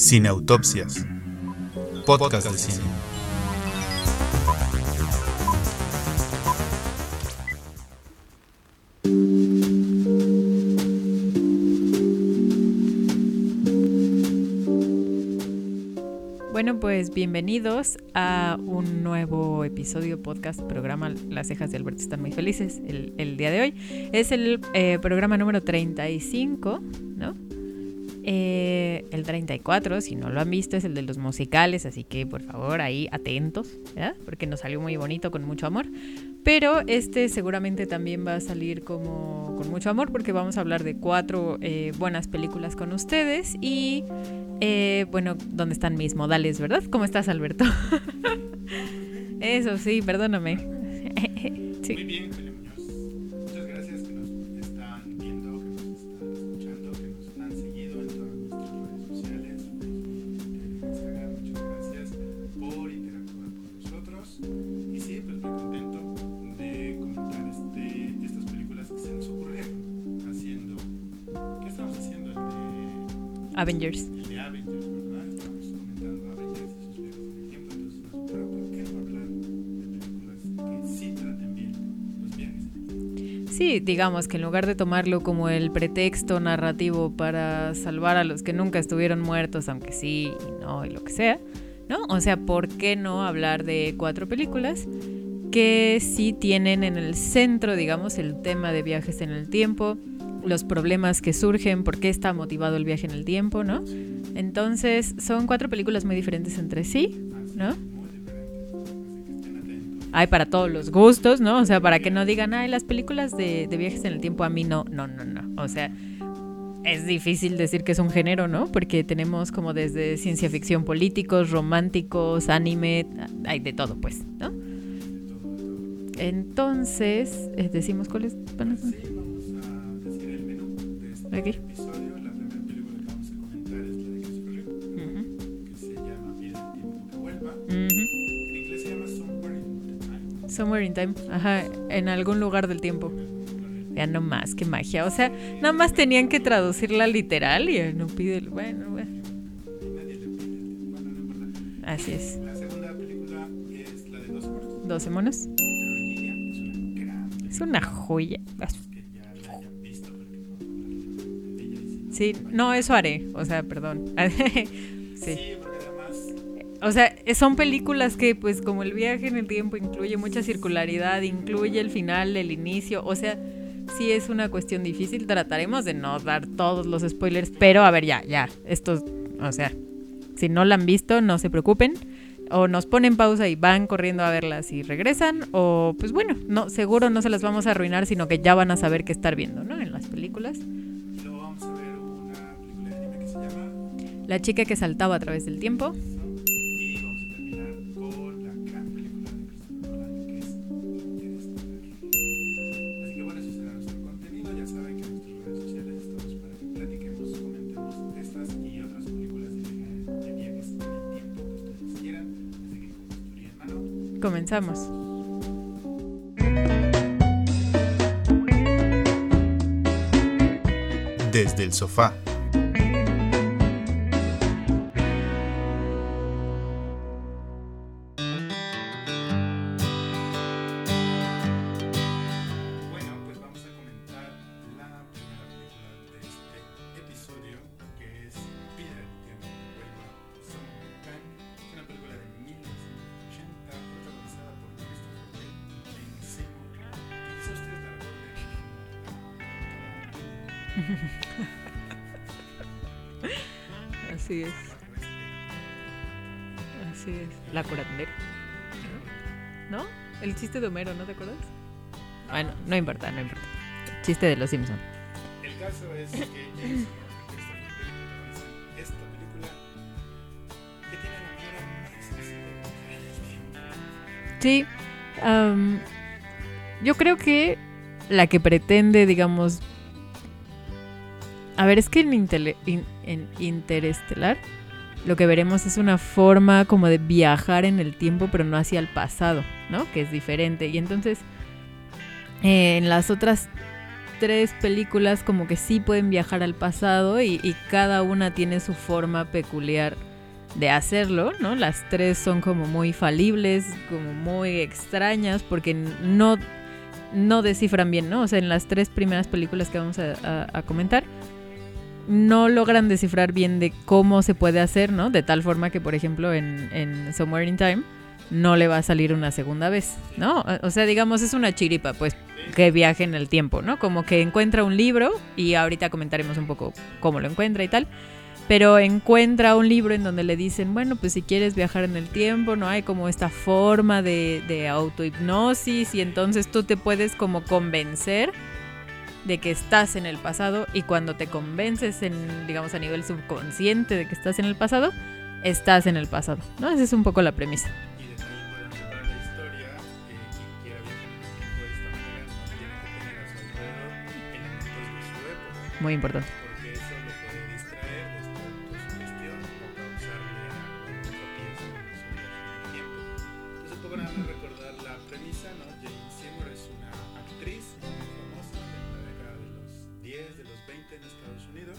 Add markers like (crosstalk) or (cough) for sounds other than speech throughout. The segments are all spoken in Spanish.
Sin autopsias. Podcast de cine. Bueno, pues bienvenidos a un nuevo episodio, podcast, programa Las cejas de Alberto están muy felices. El, día de hoy es el eh, programa número 35, ¿no? Eh, el 34, si no lo han visto, es el de los musicales, así que por favor ahí atentos, porque nos salió muy bonito, con mucho amor. Pero este seguramente también va a salir como con mucho amor porque vamos a hablar de cuatro eh, buenas películas con ustedes y eh, bueno, ¿dónde están mis modales, verdad? ¿Cómo estás, Alberto? (laughs) Eso sí, perdóname. (laughs) sí. Digamos que en lugar de tomarlo como el pretexto narrativo para salvar a los que nunca estuvieron muertos, aunque sí no y lo que sea, ¿no? O sea, ¿por qué no hablar de cuatro películas que sí tienen en el centro, digamos, el tema de viajes en el tiempo, los problemas que surgen, por qué está motivado el viaje en el tiempo, ¿no? Entonces, son cuatro películas muy diferentes entre sí, ¿no? Hay para todos los gustos, ¿no? O sea, para que no digan, ay, las películas de, de viajes en el tiempo a mí no, no, no, no. O sea, es difícil decir que es un género, ¿no? Porque tenemos como desde ciencia ficción políticos, románticos, anime, hay de todo, pues, ¿no? Entonces, eh, decimos cuáles van a Sí, vamos a decir el menú de este episodio. Somewhere in time, ajá, en algún lugar del tiempo. Ya no más, qué magia. O sea, nada más tenían que traducirla literal y no pide el. Bueno, bueno, así es. La segunda película es la de Dos Monos. 12 monos. Es una joya. Sí, no, eso haré. O sea, perdón. (laughs) sí. O sea, son películas que, pues, como el viaje en el tiempo incluye mucha circularidad, incluye el final, el inicio. O sea, sí es una cuestión difícil. Trataremos de no dar todos los spoilers, pero a ver, ya, ya. Estos, o sea, si no la han visto, no se preocupen. O nos ponen pausa y van corriendo a verlas y regresan. O, pues bueno, no, seguro no se las vamos a arruinar, sino que ya van a saber qué estar viendo, ¿no? En las películas. y luego vamos a ver una película de anime que se llama La chica que saltaba a través del tiempo. Comenzamos. Desde el sofá. (laughs) Así es. Así es. La curandera. ¿No? El chiste de Homero, ¿no te acuerdas? Bueno, no importa, no importa. Chiste de los Simpson. El caso es que esta película que tiene la. Sí. yo creo que la que pretende, digamos. A ver, es que en, Interestelar lo que veremos es una forma como de viajar en el tiempo, pero no hacia el pasado, ¿no? Que es diferente. Y entonces, eh, en las otras tres películas como que sí pueden viajar al pasado y, cada una tiene su forma peculiar de hacerlo, ¿no? Las tres son como muy falibles, como muy extrañas, porque no, no descifran bien, ¿no? O sea, en las tres primeras películas que vamos a comentar, no logran descifrar bien de cómo se puede hacer, ¿no? De tal forma que, por ejemplo, en, Somewhere in Time no le va a salir una segunda vez, ¿no? O- O sea, digamos, es una chiripa, pues, que viaje en el tiempo, ¿no? Como que encuentra un libro y ahorita comentaremos un poco cómo lo encuentra y tal. Pero encuentra un libro en donde le dicen, bueno, pues si quieres viajar en el tiempo, ¿no? Hay como esta forma de, de autohipnosis y entonces tú te puedes como convencer de que estás en el pasado y cuando te convences en, digamos, a nivel subconsciente de que estás en el pasado, estás en el pasado, ¿no? Esa es un poco la premisa. Y de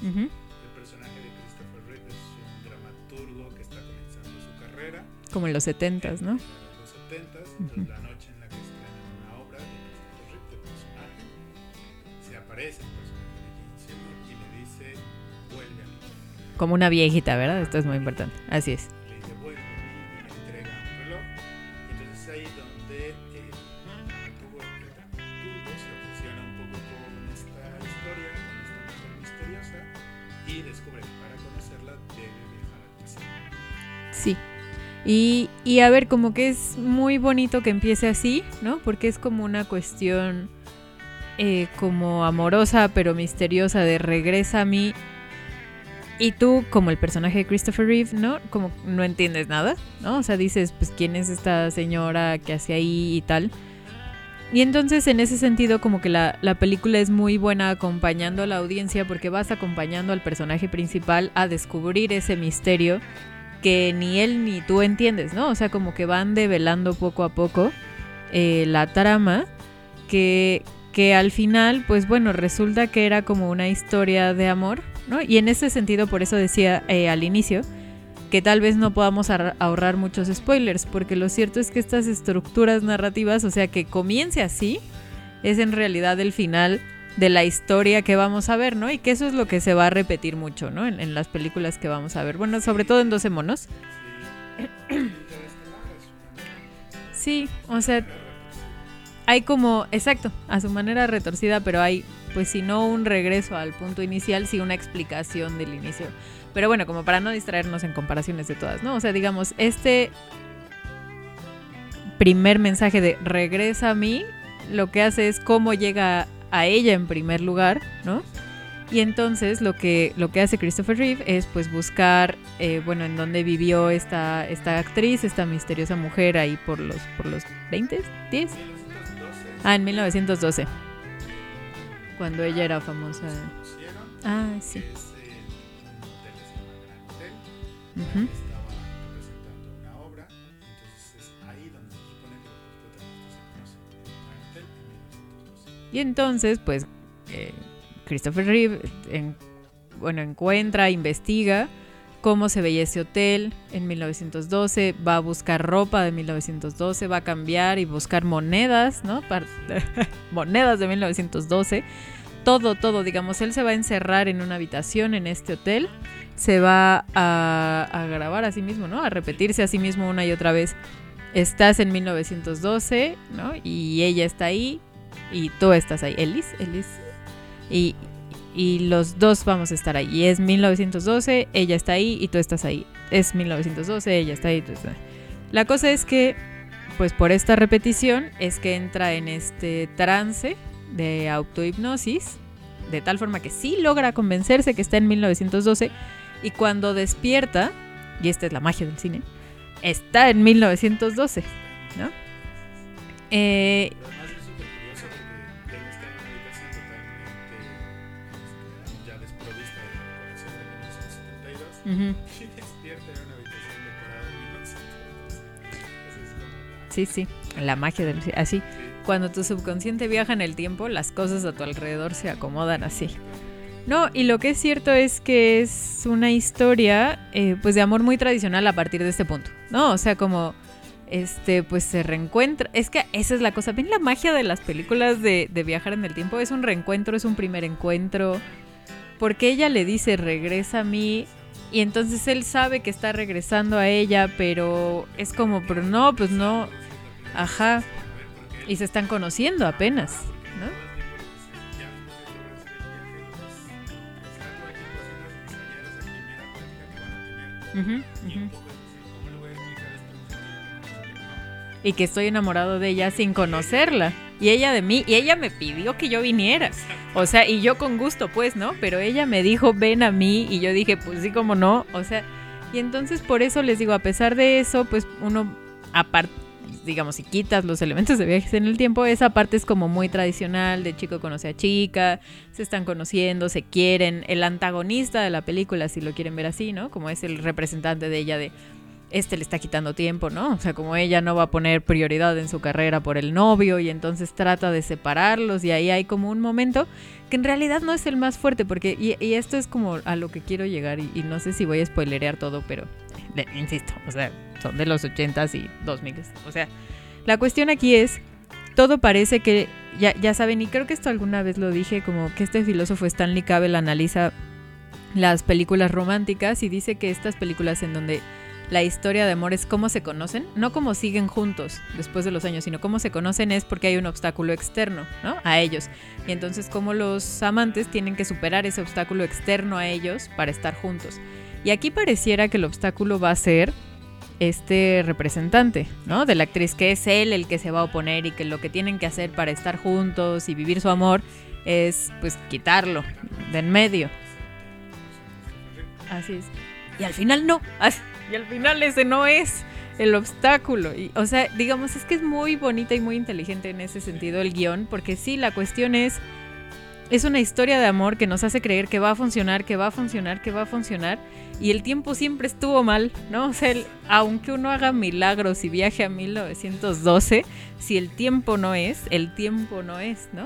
Unidos. Ujú. El personaje de Christopher Reeve es un dramaturgo que está comenzando su carrera. Como en los 70s, ¿no? En los 70s, entonces la noche en la que estrenan una obra de Christopher Reeve, de personaje, se aparece el personaje de Jane Seymour y le dice, vuelve a mí. Como una viejita, ¿verdad? Esto es muy importante. Así es. A ver, como que es muy bonito que empiece así, ¿no? Porque es como una cuestión eh, como amorosa pero misteriosa de regresa a mí. Y tú, como el personaje de Christopher Reeve, ¿no? Como no entiendes nada, ¿no? O sea, dices, pues, ¿quién es esta señora que hace ahí y tal? Y entonces, en ese sentido, como que la, la película es muy buena acompañando a la audiencia porque vas acompañando al personaje principal a descubrir ese misterio que ni él ni tú entiendes, ¿no? O sea, como que van develando poco a poco eh, la trama que, que al final, pues bueno, resulta que era como una historia de amor, ¿no? Y en ese sentido, por eso decía eh, al inicio que tal vez no podamos ahor- ahorrar muchos spoilers, porque lo cierto es que estas estructuras narrativas, o sea, que comience así, es en realidad el final de la historia que vamos a ver, ¿no? Y que eso es lo que se va a repetir mucho, ¿no? En, en las películas que vamos a ver. Bueno, sobre todo en 12 monos. Sí, o sea, hay como, exacto, a su manera retorcida, pero hay, pues si no un regreso al punto inicial, sí una explicación del inicio. Pero bueno, como para no distraernos en comparaciones de todas, ¿no? O sea, digamos, este primer mensaje de regresa a mí, lo que hace es cómo llega a ella en primer lugar, ¿no? Y entonces lo que, lo que hace Christopher Reeve es pues buscar, eh, bueno, en dónde vivió esta, esta actriz, esta misteriosa mujer ahí por los, por los 20, 10. 1912 Ah, en 1912, cuando ella era famosa. Ah, sí. eh, Y entonces, pues, eh, Christopher Reeve, en- bueno, encuentra, investiga cómo se veía ese hotel en 1912, va a buscar ropa de 1912, va a cambiar y buscar monedas, ¿no? (laughs) Monedas de 1912. Todo, todo, digamos, él se va a encerrar en una habitación en este hotel, se va a, a grabar a sí mismo, ¿no? A repetirse a sí mismo una y otra vez. Estás en 1912, ¿no? Y ella está ahí, y tú estás ahí, Ellis, Ellis, y, y los dos vamos a estar ahí. Y es 1912, ella está ahí y tú estás ahí. Es 1912, ella está ahí y tú estás ahí. La cosa es que, pues por esta repetición, es que entra en este trance de autohipnosis, de tal forma que sí logra convencerse que está en 1912, y cuando despierta, y esta es la magia del cine, está en 1912, ¿no? Eh, 1972 ujú. y despierta en una habitación decorada de 1912. Eso es como la- Sí, sí, la magia del así. Sí. cuando tu subconsciente viaja en el tiempo, las cosas a tu alrededor se acomodan así. No, y lo que es cierto es que es una historia eh, pues de amor muy tradicional a partir de este punto, ¿no? O sea, como este pues se reencuentra. Es que esa es la cosa. Bien la magia de las películas de, de viajar en el tiempo. Es un reencuentro, es un primer encuentro. Porque ella le dice regresa a mí. Y entonces él sabe que está regresando a ella, pero es como, pero no, pues no. Ajá. Y se están conociendo apenas, ¿no? Y que estoy enamorado de ella sin conocerla. Y ella de mí. Y ella me pidió que yo viniera. O sea, y yo con gusto, pues, ¿no? Pero ella me dijo, ven a mí. Y yo dije, pues sí, como no. O sea, y entonces por eso les digo, a pesar de eso, pues uno, aparte, digamos, si quitas los elementos de viajes en el tiempo, esa parte es como muy tradicional, de chico conoce a chica, se están conociendo, se quieren. El antagonista de la película, si lo quieren ver así, ¿no? Como es el representante de ella de este le está quitando tiempo, ¿no? O sea, como ella no va a poner prioridad en su carrera por el novio y entonces trata de separarlos y ahí hay como un momento que en realidad no es el más fuerte porque, y, y esto es como a lo que quiero llegar y, no sé si voy a spoilerear todo, pero insisto, o sea, son de los 80s y 2000s. O sea, la cuestión aquí es, todo parece que, ya, ya saben, y creo que esto alguna vez lo dije, como que este filósofo Stanley Cavell analiza las películas románticas y dice que estas películas en donde la historia de amor es cómo se conocen, no cómo siguen juntos después de los años, sino cómo se conocen es porque hay un obstáculo externo, ¿no? A ellos. Y entonces cómo los amantes tienen que superar ese obstáculo externo a ellos para estar juntos. Y aquí pareciera que el obstáculo va a ser este representante, ¿no? De la actriz, que es él el que se va a oponer y que lo que tienen que hacer para estar juntos y vivir su amor es pues quitarlo de en medio. Así es. Y al final no. As- Y al final ese no es el obstáculo. Y, o sea, digamos, es que es muy bonita y muy inteligente en ese sentido el guion, porque sí, la cuestión es, es una historia de amor que nos hace creer que va a funcionar, que va a funcionar, que va a funcionar, y el tiempo siempre estuvo mal, ¿no? O sea, el- aunque uno haga milagros y viaje a 1912, si el tiempo no es, el tiempo no es, ¿no?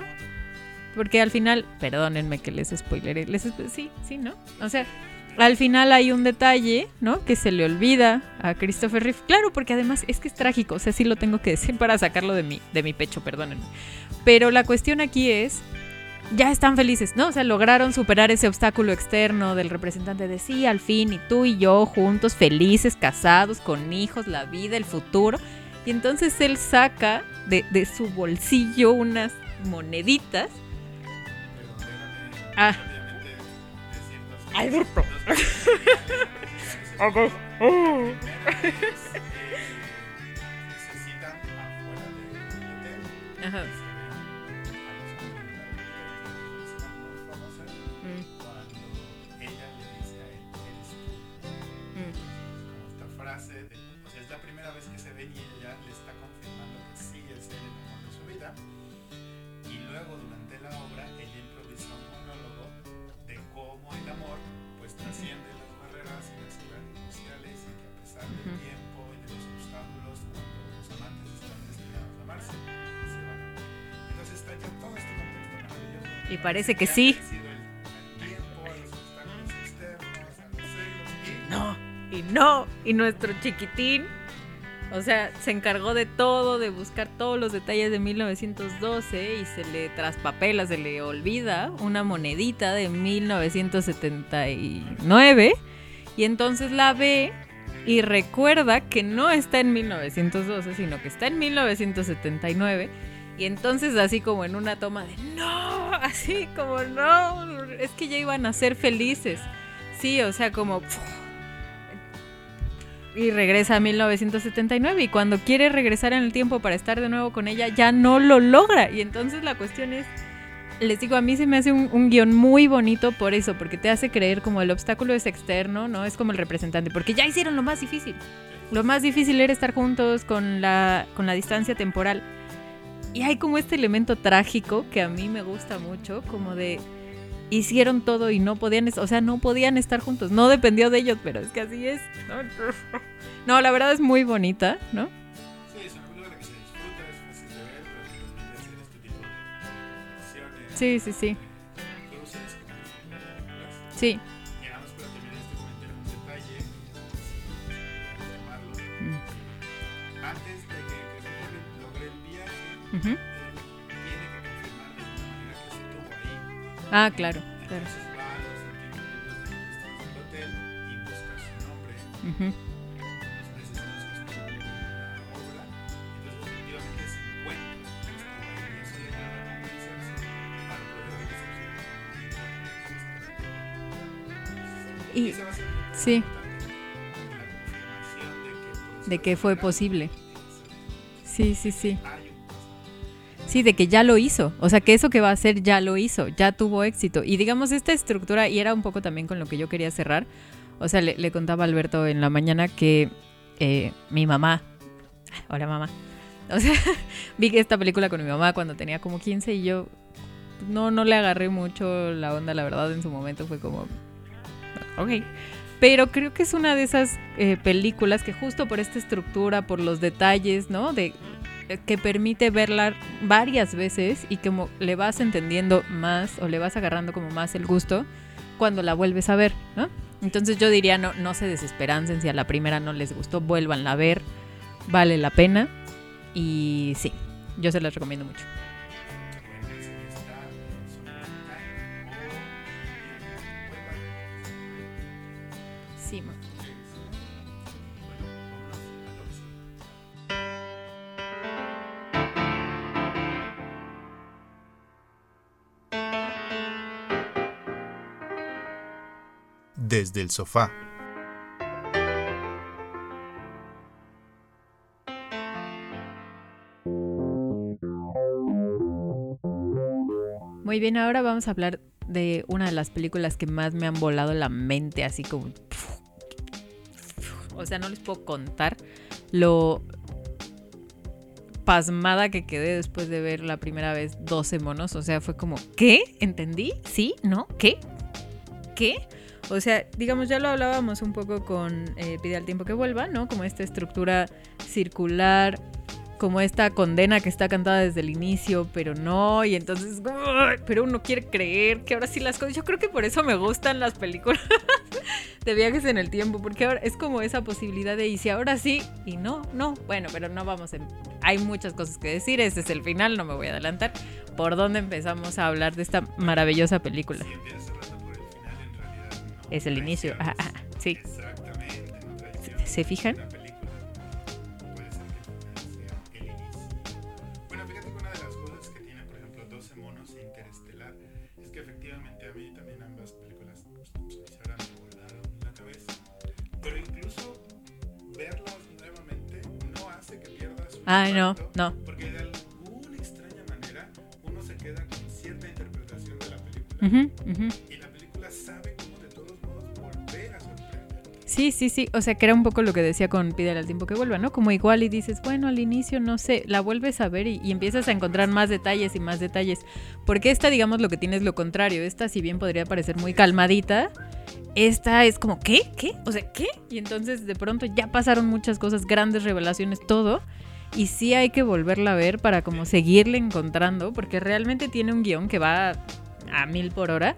Porque al final, perdónenme que les spoileré, les sí, sí, ¿no? O sea, al final hay un detalle, ¿no? Que se le olvida a Christopher Reeve. Claro, porque además es que es trágico, o sea, sí lo tengo que decir para sacarlo de mi, de mi pecho, perdónenme. Pero la cuestión aquí es, ya están felices, ¿no? O sea, lograron superar ese obstáculo externo del representante de sí, al fin, y tú y yo juntos, felices, casados, con hijos, la vida, el futuro. Y entonces él saca de, de su bolsillo unas moneditas. Ah. Es, eh, necesitan afuera del hotel Ajá. Los celos y No, y no, y nuestro chiquitín, o sea, se encargó de todo, de buscar todos los detalles de 1912 y se le traspapela, se le olvida una monedita de 1979 y entonces la ve y recuerda que no está en 1912, sino que está en 1979 y entonces así como en una toma de no, así como no, es que ya iban a ser felices. Sí, o sea, como y regresa a 1979 y cuando quiere regresar en el tiempo para estar de nuevo con ella ya no lo logra. Y entonces la cuestión es les digo a mí se me hace un, un guion muy bonito por eso porque te hace creer como el obstáculo es externo no es como el representante porque ya hicieron lo más difícil. Lo más difícil era estar juntos con la con la distancia temporal y hay como este elemento trágico que a mí me gusta mucho, como de hicieron todo y no podían, o sea, no podían estar juntos, no dependió de ellos, pero es que así es. No, la verdad es muy bonita, ¿no? Sí, sí, sí. Sí. Realizar su Y esa va a ser muy sí. De que fue posible. Sí, sí, sí. Sí, de que ya lo hizo. O sea, que eso que va a hacer ya lo hizo, ya tuvo éxito. Y digamos, esta estructura, y era un poco también con lo que yo quería cerrar. O sea, le, contaba a Alberto en la mañana que eh, mi mamá. Hola, mamá. O sea, (laughs) vi esta película con mi mamá cuando tenía como 15 y yo no, no le agarré mucho la onda, la verdad, en su momento fue como. Ok. Pero creo que es una de esas eh, películas que justo por esta estructura, por los detalles, ¿no? De, que permite verla varias veces y como le vas entendiendo más o le vas agarrando como más el gusto cuando la vuelves a ver, ¿no? Entonces yo diría, no, no se desesperancen si a la primera no les gustó, vuélvanla a ver, vale la pena y sí, yo se las recomiendo mucho. Desde el sofá. Muy bien, ahora vamos a hablar de una de las películas que más me han volado la mente, así como... O sea, no les puedo contar lo pasmada que quedé después de ver la primera vez 12 monos. O sea, fue como, ¿qué? ¿Entendí? ¿Sí? ¿No? ¿Qué? ¿Qué? O sea, digamos, ya lo hablábamos un poco con eh, Pide al tiempo que vuelva, ¿no? Como esta estructura circular, como esta condena que está cantada desde el inicio, pero no, y entonces, pero uno quiere creer que ahora sí las cosas, yo creo que por eso me gustan las películas (laughs) de viajes en el tiempo, porque ahora es como esa posibilidad de, y si ahora sí, y no, no, bueno, pero no vamos, en, hay muchas cosas que decir, este es el final, no me voy a adelantar, ¿por dónde empezamos a hablar de esta maravillosa película? Si Es el inicio, ah, ah, sí. Exactamente, no ¿Se- fijan? de una película. Puede ser que el final sea el inicio. Bueno, fíjate que una de las cosas que tiene, por ejemplo, 12 monos Interestelar es que efectivamente a mí también ambas películas sinceramente me volaron la cabeza. Pero incluso verlas nuevamente no hace que pierdas su Ay, no. Porque de alguna extraña manera uno se queda con cierta interpretación de la película. Sí, sí, sí. O sea, que era un poco lo que decía con Pídele al tiempo que vuelva, ¿no? Como igual y dices, bueno, al inicio no sé, la vuelves a ver y, y empiezas a encontrar más detalles y más detalles. Porque esta, digamos, lo que tiene es lo contrario. Esta, si bien podría parecer muy calmadita, esta es como, ¿qué? ¿Qué? O sea, ¿qué? Y entonces de pronto ya pasaron muchas cosas, grandes revelaciones, todo. Y sí hay que volverla a ver para como seguirle encontrando, porque realmente tiene un guion que va a mil por hora.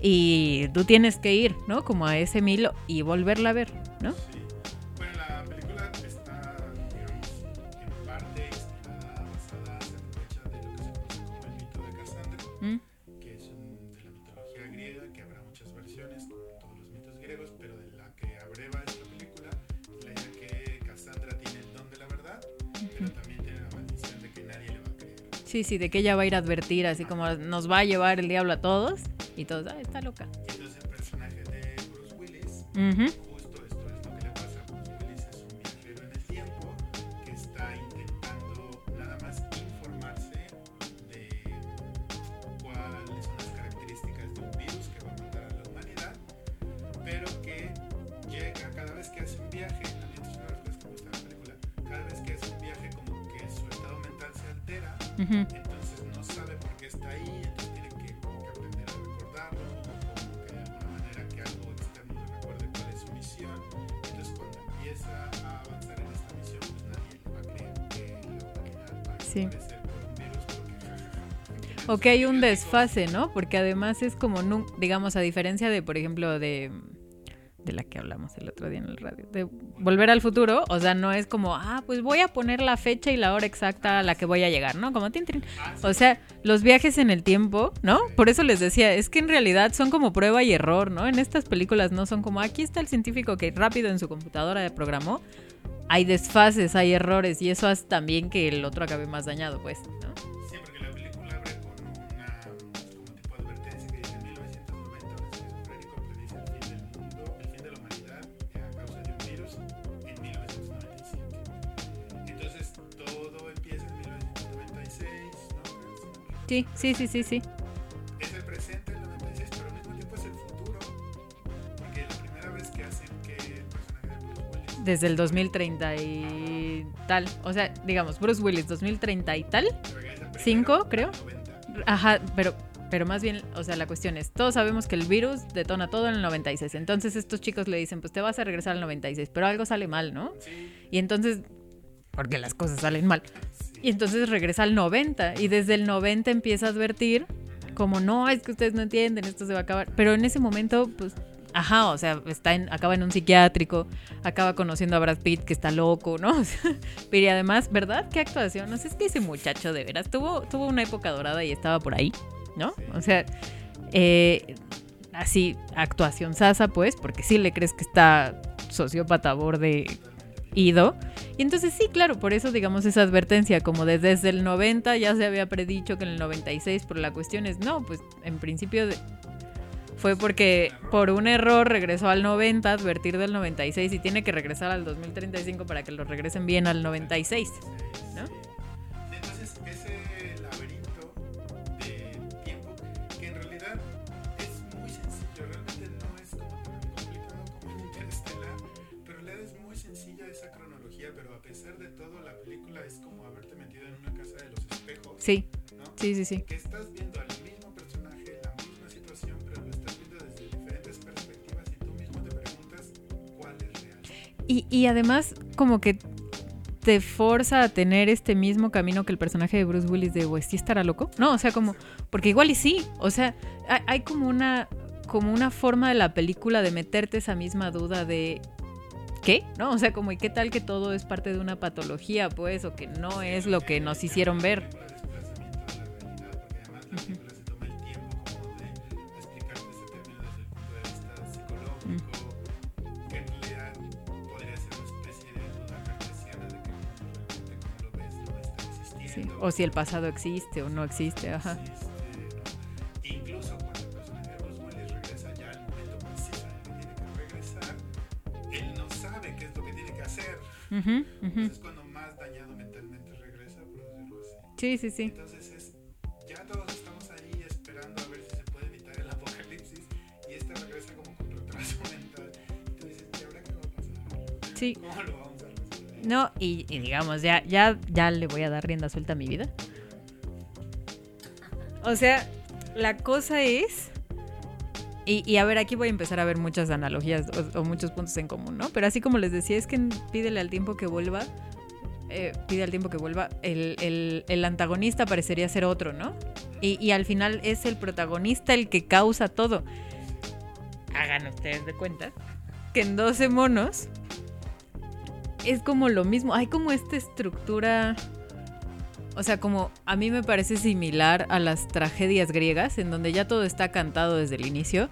Y tú tienes que ir, ¿no? Como a ese mil y volverla a ver, ¿no? Sí. Bueno, la película está, digamos, en parte inspirada, basada, de lo que se conoce como el mito de Cassandra, Mm, que es un- de la mitología griega, que habrá muchas versiones, como todos los mitos griegos, pero de la que abreva esta película, es la idea que Cassandra tiene el don de la verdad, pero también tiene la maldición de que nadie le va a creer. Sí, sí, de que ella va a ir a advertir, así como nos va a llevar el diablo a todos. Y todos, ah, está loca. Y entonces el personaje de Bruce Willis Ujú. Justo que hay un desfase, ¿no? Porque además es como, digamos, a diferencia de, por ejemplo, de de la que hablamos el otro día en el radio, de volver al futuro, o sea, no es como, ah, pues voy a poner la fecha y la hora exacta a la que voy a llegar, ¿no? Como tin, tin. O sea, los viajes en el tiempo, ¿no? Por eso les decía, es que en realidad son como prueba y error, ¿no? En estas películas no son como, aquí está el científico que rápido en su computadora programó. Hay desfases, hay errores y eso hace también que el otro acabe más dañado, pues, ¿no? Sí, sí, sí, sí, sí. Es el presente, el 96, pero al mismo tiempo es el futuro. Porque la primera vez que hacen que el personaje de Bruce Willis Desde el 2030 y tal. O sea, digamos, Bruce Willis 2030 y tal. regresa primero Cinco, al creo. 90. Ajá, pero, pero más bien, o sea, la cuestión es, todos sabemos que el virus detona todo en el 96. Entonces estos chicos le dicen, pues te vas a regresar al 96, pero algo sale mal, ¿no? Sí, Y entonces, porque las cosas salen mal. Y entonces regresa al 90 y desde el 90 empieza a advertir como, no, es que ustedes no entienden, esto se va a acabar. Pero en ese momento, pues, ajá, o sea, está en, acaba en un psiquiátrico, acaba conociendo a Brad Pitt que está loco, ¿no? (laughs) Pero y además, ¿verdad? ¿Qué actuación? No sé, es que ese muchacho de veras tuvo, tuvo una época dorada y estaba por ahí, ¿no? O sea, eh, así, actuación sasa, pues, porque sí le crees que está sociópata borde ido. Y entonces sí, claro, por eso digamos esa advertencia, como de desde el 90 ya se había predicho que en el 96, pero la cuestión es, no, pues en principio fue porque por un error regresó al 90, advertir del 96 y tiene que regresar al 2035 para que lo regresen bien al 96. ¿no? Sí, ¿no? sí, sí, sí. Que estás viendo al mismo personaje, la misma situación, pero lo estás viendo desde diferentes perspectivas y tú mismo te preguntas cuál es real. Y, y además como que te forza a tener este mismo camino que el personaje de Bruce Willis de, pues, ¿sí estará loco? No, o sea, como, porque igual y sí, o sea, hay, hay como una como una forma de la película de meterte esa misma duda de ¿qué? ¿No? O sea, como ¿y qué tal que todo es parte de una patología, pues, o que no es lo que nos hicieron ver? La película se toma el tiempo como de explicarte ese término desde el punto de vista psicológico, que en realidad podría ser una especie de duda cartesiana de que realmente como lo ves no está Sí, existiendo. O si el pasado existe o no existe, ajá. existe, ¿no? Incluso cuando el personaje de Willis regresa ya al momento preciso en el que tiene que regresar, él no sabe qué es lo que tiene que hacer. Ujú, ujú. Entonces es cuando más dañado mentalmente regresa, por decirlo así. Sí, sí, sí. Entonces No, y, digamos, ya, ya, ya le voy a dar rienda suelta a mi vida. O sea, la cosa es. Y, a ver, aquí voy a empezar a ver muchas analogías o, muchos puntos en común, ¿no? Pero así como les decía, es que pídele al tiempo que vuelva. eh, pide al tiempo que vuelva. El, el- el antagonista parecería ser otro, ¿no? Y, y al final es el protagonista el que causa todo. Hagan ustedes de cuenta que en 12 monos es como lo mismo. Hay como esta estructura. O sea, como a mí me parece similar a las tragedias griegas, en donde ya todo está cantado desde el inicio.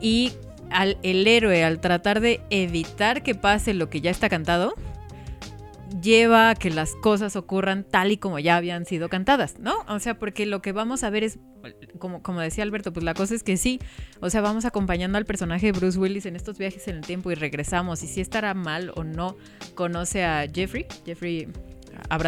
Y al, el héroe, al tratar de evitar que pase lo que ya está cantado, lleva a que las cosas ocurran tal y como ya habían sido cantadas, ¿no? O sea, porque lo que vamos a ver es, como, como decía Alberto, pues la cosa es que sí, o sea, vamos acompañando al personaje de Bruce Willis en estos viajes en el tiempo y regresamos, y si estará mal o no, conoce a Jeffrey, Jeffrey, a.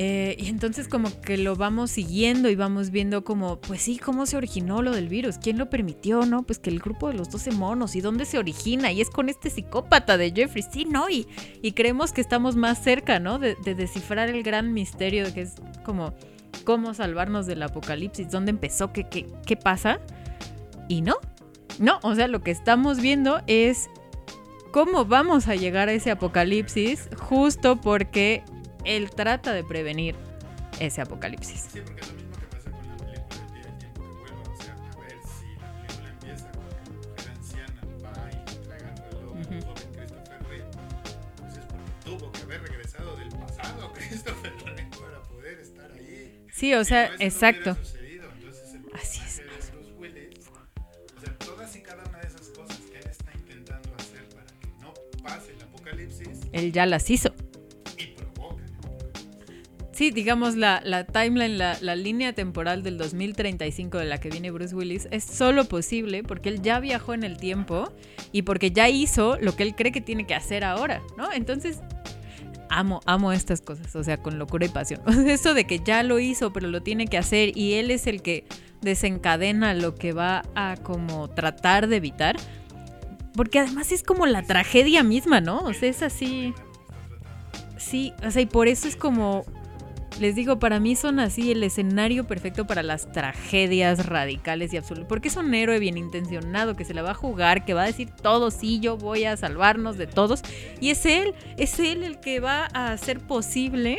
Eh, y entonces como que lo vamos siguiendo y vamos viendo como, pues sí, cómo se originó lo del virus, quién lo permitió, ¿no? Pues que el grupo de los 12 monos y dónde se origina y es con este psicópata de Jeffrey, sí, ¿no? Y, creemos que estamos más cerca, ¿no? De, de descifrar el gran misterio que es como cómo salvarnos del apocalipsis, dónde empezó, qué, qué, qué pasa. Y no, no, o sea, lo que estamos viendo es cómo vamos a llegar a ese apocalipsis justo porque él trata de prevenir ese apocalipsis. Sí, porque es lo mismo que pasa con la película de tiempo que vuelva. O sea, a ver si la película empieza con la mujer anciana va y entrega el al joven Christopher Reeve. Pues Entonces, porque tuvo que haber regresado del pasado (laughs) Christopher Reeve para poder estar ahí. Sí, o sea, exacto. Así es. O sea, todas y cada una de esas cosas que él está intentando hacer para que no pase el apocalipsis. Él ya las hizo. Sí, digamos, la, la timeline, la, la línea temporal del 2035 de la que viene Bruce Willis es solo posible porque él ya viajó en el tiempo y porque ya hizo lo que él cree que tiene que hacer ahora, ¿no? Entonces, amo, amo estas cosas, o sea, con locura y pasión. (laughs) Eso de que ya lo hizo, pero lo tiene que hacer y él es el que desencadena lo que va a como tratar de evitar. Porque además es como la tragedia misma, ¿no? O sea, es así. Sí, o sea, y por eso es como les digo, para mí son así el escenario perfecto para las tragedias radicales y absolutas. Porque es un héroe bien intencionado que se la va a jugar, que va a decir todo, sí, yo voy a salvarnos de todos. Y es él, es él el que va a hacer posible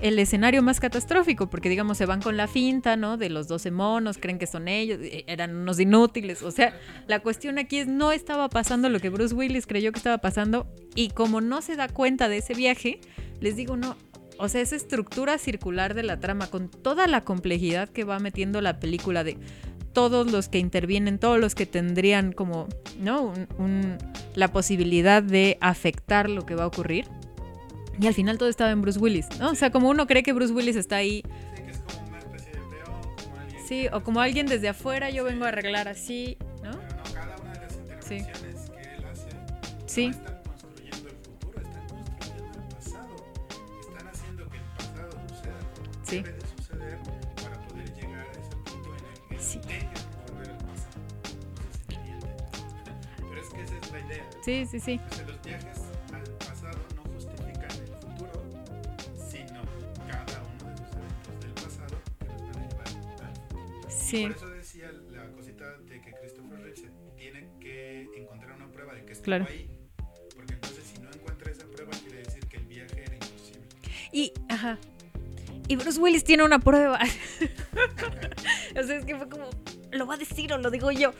el escenario más catastrófico, porque digamos se van con la finta, ¿no? De los 12 monos, creen que son ellos, eh, eran unos inútiles. O sea, la cuestión aquí es no estaba pasando lo que Bruce Willis creyó que estaba pasando y como no se da cuenta de ese viaje, les digo, no, o sea, esa estructura circular de la trama, con toda la complejidad que va metiendo la película de todos los que intervienen, todos los que tendrían como, ¿no? Un- un- la posibilidad de afectar lo que va a ocurrir. Y al final todo estaba en Bruce Willis, ¿no? O sea, como uno cree que Bruce Willis está ahí, Sí, que es como una especie de peón, como alguien. sí, o como alguien desde afuera, yo vengo a arreglar así, ¿no? Pero no, cada una de las intervenciones que él hace Sí. no Sí. debe de suceder para poder llegar a ese punto en el que Sí. volver al pasado. Pero es que esa es la idea. Sí, sí, sí. O sea, los viajes al pasado no justifican el futuro, sino cada uno de los eventos del pasado que nos van a llevar al futuro. Sí. Por eso decía la cosita de que Christopher Reeve se tiene que encontrar una prueba de que estuvo Claro. ahí. Porque entonces si no encuentra esa prueba quiere decir que el viaje era imposible. Y, ajá. Y Bruce Willis tiene una prueba. (laughs) o sea, es que fue como, lo va a decir o lo digo yo.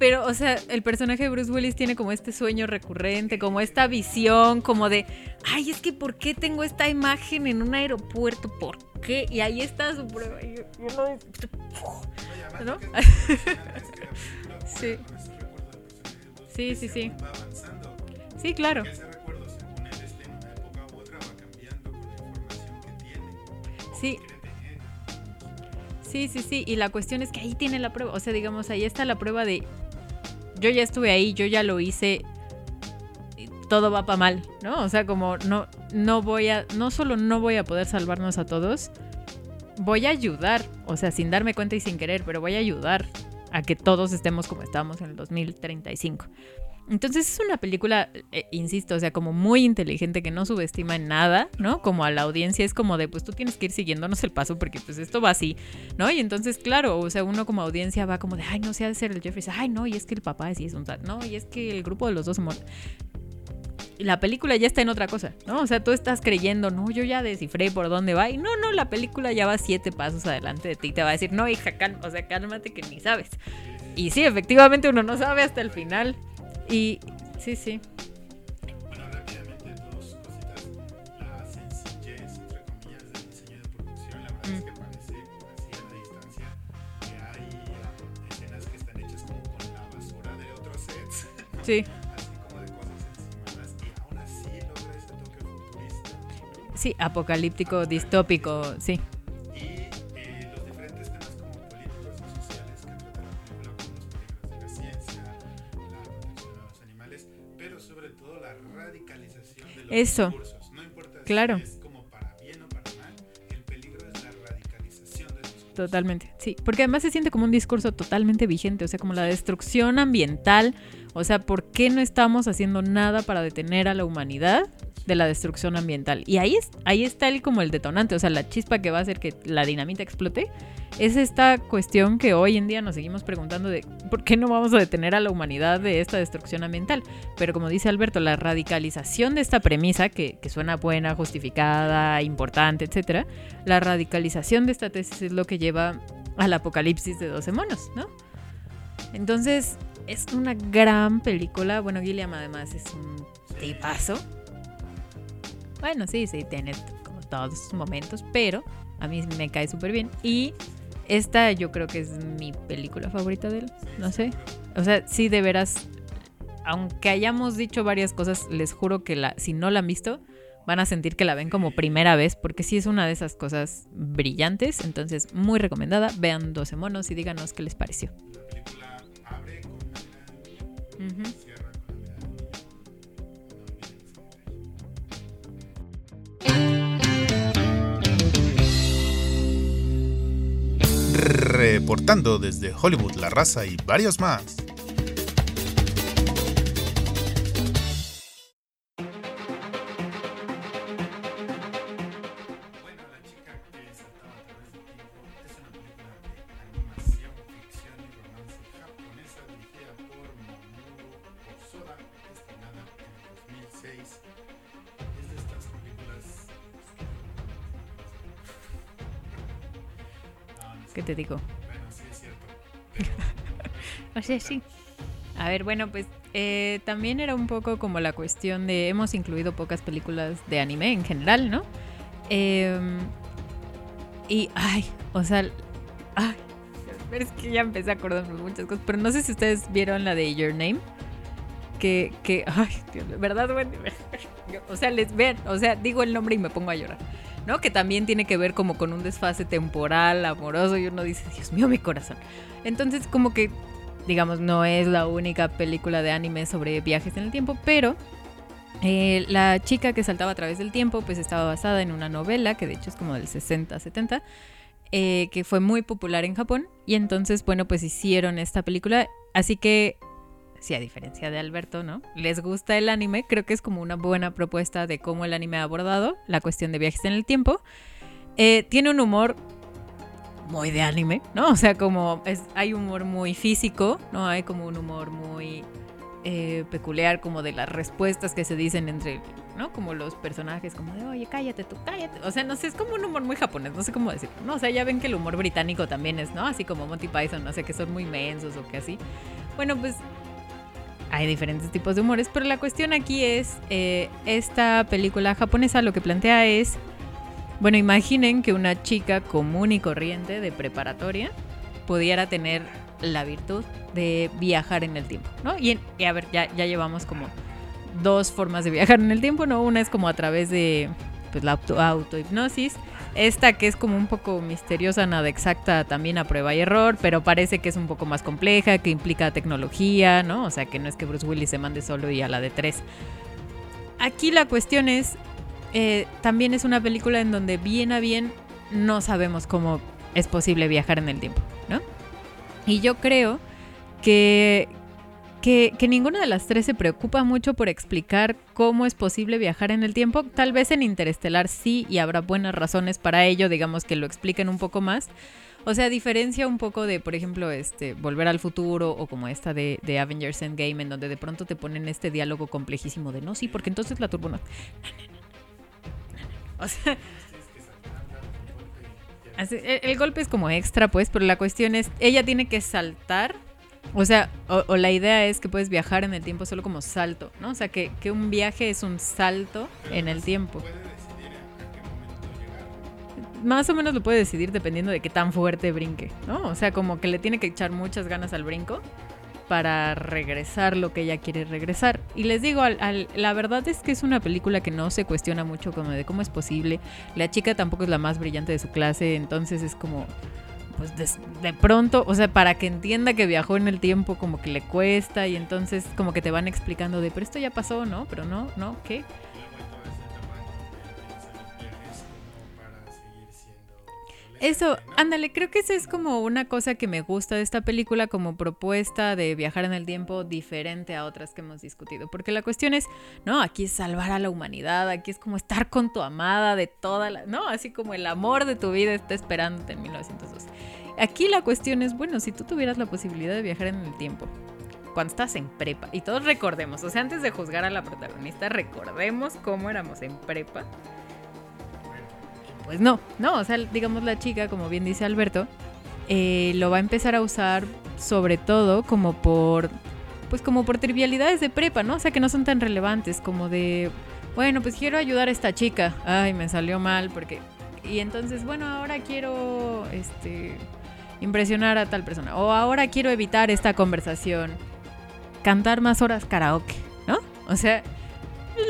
Pero, o sea, el personaje de Bruce Willis tiene como este sueño recurrente, como esta visión, como de, ay, es que ¿por qué tengo esta imagen en un aeropuerto? ¿Por qué? Y ahí está su prueba. Y yo- yo ¿No? (laughs) película (laughs) Sí. Sí, sí, sí. Sí, claro. Sí. Sí, sí, sí. Y la cuestión es que ahí tiene la prueba. O sea, digamos, ahí está la prueba de. Yo ya estuve ahí, yo ya lo hice. Todo va para mal, ¿no? O sea, como no, no voy a. No solo no voy a poder salvarnos a todos, voy a ayudar. O sea, sin darme cuenta y sin querer, pero voy a ayudar a que todos estemos como estamos en el 2035. Entonces es una película, eh, insisto, o sea, como muy inteligente que no subestima en nada, ¿no? Como a la audiencia es como de, pues tú tienes que ir siguiéndonos el paso porque pues esto va así, ¿no? Y entonces, claro, o sea, uno como audiencia va como de, ay, no sé, ha de ser el Jeffries, ay, no, y es que el papá sí es un tal, no, y es que el grupo de los dos. Y la película ya está en otra cosa, ¿no? O sea, tú estás creyendo, no, yo ya descifré por dónde va, y no, no, la película ya va siete pasos adelante de ti, te va a decir, no, hija, calma, o sea, cálmate que ni sabes. Y sí, efectivamente uno no sabe hasta el final. Y sí, sí, Bueno, rápidamente dos cositas. La sencillez, entre comillas, del diseño de producción. La verdad es que parece, así a la distancia, que hay um, escenas que están hechas como con la basura de otros sets. (laughs) sí. Así como de cosas encimadas. Y aún así logra ese toque futurista. ¿no? Sí, apocalíptico, distópico, sí. Sobre todo la radicalización de los Eso. discursos. No importa Claro. si es como para bien o para mal, el peligro es la radicalización de esos discursos. Totalmente, sí, porque además se siente como un discurso totalmente vigente, o sea, como la destrucción ambiental, o sea, ¿por qué no estamos haciendo nada para detener a la humanidad de la destrucción ambiental? Y ahí, ahí está el como el detonante, o sea, la chispa que va a hacer que la dinamita explote, es esta cuestión que hoy en día nos seguimos preguntando de ¿por qué no vamos a detener a la humanidad de esta destrucción ambiental? Pero como dice Alberto, la radicalización de esta premisa, que, que suena buena, justificada, importante, etcétera, la radicalización de esta tesis es lo que lleva al apocalipsis de 12 monos, ¿no? Entonces, es una gran película. Bueno, Gilliam además es un tipazo. Bueno, sí, sí, tiene como todos sus momentos, pero A mí me cae súper bien. Y esta yo creo que es mi película favorita de él. No sé. O sea, sí, de veras. Aunque hayamos dicho varias cosas, les juro que la, si no la han visto, van a sentir que la ven como primera vez, porque sí es una de esas cosas brillantes. Entonces, muy recomendada. Vean 12 monos y díganos qué les pareció. La película abre con la mirada del Reportando desde Hollywood, La Raza y varios más. Bueno, La chica que saltaba a través del tiempo es una película de animación, ficción y romance japonesa dirigida por Mamoru Hosoda, estrenada en 2006. Es de estas películas... No, no es ¿Qué te digo? O sea, sí. A ver, bueno, pues eh, también era un poco como la cuestión de hemos incluido pocas películas de anime en general, ¿no? Em, y, ay, o sea, ay, (laughs) es que ya empecé a acordarme muchas cosas, pero no sé si ustedes vieron la de Your Name. Que, que, ay, Dios, verdad, bueno, (laughs) o sea, les ven, o sea, digo el nombre y me pongo a llorar. ¿no? Que también tiene que ver como con un desfase temporal, amoroso, y uno dice, Dios mío, mi corazón. Entonces, como que, digamos, no es la única película de anime sobre viajes en el tiempo, pero eh, la chica que saltaba a través del tiempo, pues estaba basada en una novela, que de hecho es como del 60, 70, eh, que fue muy popular en Japón, y entonces, bueno, pues hicieron esta película, así que... Sí, a diferencia de Alberto, ¿no? Les gusta el anime, creo que es como una buena propuesta de cómo el anime ha abordado la cuestión de viajes en el tiempo. Eh, tiene un humor muy de anime, ¿no? O sea, como es, hay humor muy físico, ¿no? Hay como un humor muy eh, peculiar, como de las respuestas que se dicen entre, ¿no? Como los personajes, como de, oye, cállate tú, cállate. O sea, no sé, es como un humor muy japonés, no sé cómo decirlo, ¿no? O sea, ya ven que el humor británico también es, ¿no? Así como Monty Python, no sé, que son muy mensos o que así. Bueno, pues hay diferentes tipos de humores, pero la cuestión aquí es, eh, esta película japonesa lo que plantea es, bueno, imaginen que una chica común y corriente de preparatoria pudiera tener la virtud de viajar en el tiempo, ¿no? Y, a ver, ya, ya llevamos como dos formas de viajar en el tiempo, ¿no? Una es como a través de pues, la auto, autohipnosis, esta que es como un poco misteriosa, nada exacta, también a prueba y error, pero parece que es un poco más compleja, que implica tecnología, ¿no? O sea, que no es que Bruce Willis se mande solo y a la de tres. Aquí la cuestión es, eh, también es una película en donde bien a bien no sabemos cómo es posible viajar en el tiempo, ¿no? Y yo creo que, que, que ninguna de las tres se preocupa mucho por explicar cómo es posible viajar en el tiempo. Tal vez en Interestelar sí, y habrá buenas razones para ello, digamos que lo expliquen un poco más. O sea, diferencia un poco de, por ejemplo, este Volver al Futuro o como esta de, Avengers Endgame, en donde de pronto te ponen este diálogo complejísimo de no, sí, porque entonces la turbo no. O sea, Así, el, el golpe es como extra, pues, pero la cuestión es, ella tiene que saltar. O sea, o, o la idea es que puedes viajar en el tiempo solo como salto, ¿no? O sea, que, que un viaje es un salto en el tiempo. Puede decidir a qué momento llegar. Más o menos lo puede decidir dependiendo de qué tan fuerte brinque, ¿no? O sea, como que le tiene que echar muchas ganas al brinco para regresar lo que ella quiere regresar. Y les digo, al- al- la verdad es que es una película que no se cuestiona mucho como de cómo es posible. La chica tampoco es la más brillante de su clase, entonces es como, pues de, de pronto, o sea, para que entienda que viajó en el tiempo como que le cuesta y entonces como que te van explicando de, pero esto ya pasó, ¿no? Pero no, ¿no? ¿Qué? Eso, ándale, creo que esa es como una cosa que me gusta de esta película como propuesta de viajar en el tiempo diferente a otras que hemos discutido. Porque la cuestión es, no, aquí es salvar a la humanidad, aquí es como estar con tu amada de toda la... No, así como el amor de tu vida está esperándote en 1902. Aquí la cuestión es, bueno, si tú tuvieras la posibilidad de viajar en el tiempo, cuando estás en prepa, y todos recordemos, o sea, antes de juzgar a la protagonista, recordemos cómo éramos en prepa. Pues no, no, o sea, digamos la chica, como bien dice Alberto, eh, lo va a empezar a usar sobre todo como por, pues como por trivialidades de prepa, ¿no? O sea, que no son tan relevantes como de, bueno, pues quiero ayudar a esta chica. Ay, me salió mal porque Y entonces, bueno, ahora quiero este impresionar a tal persona o ahora quiero evitar esta conversación. Cantar más horas karaoke, ¿no? O sea,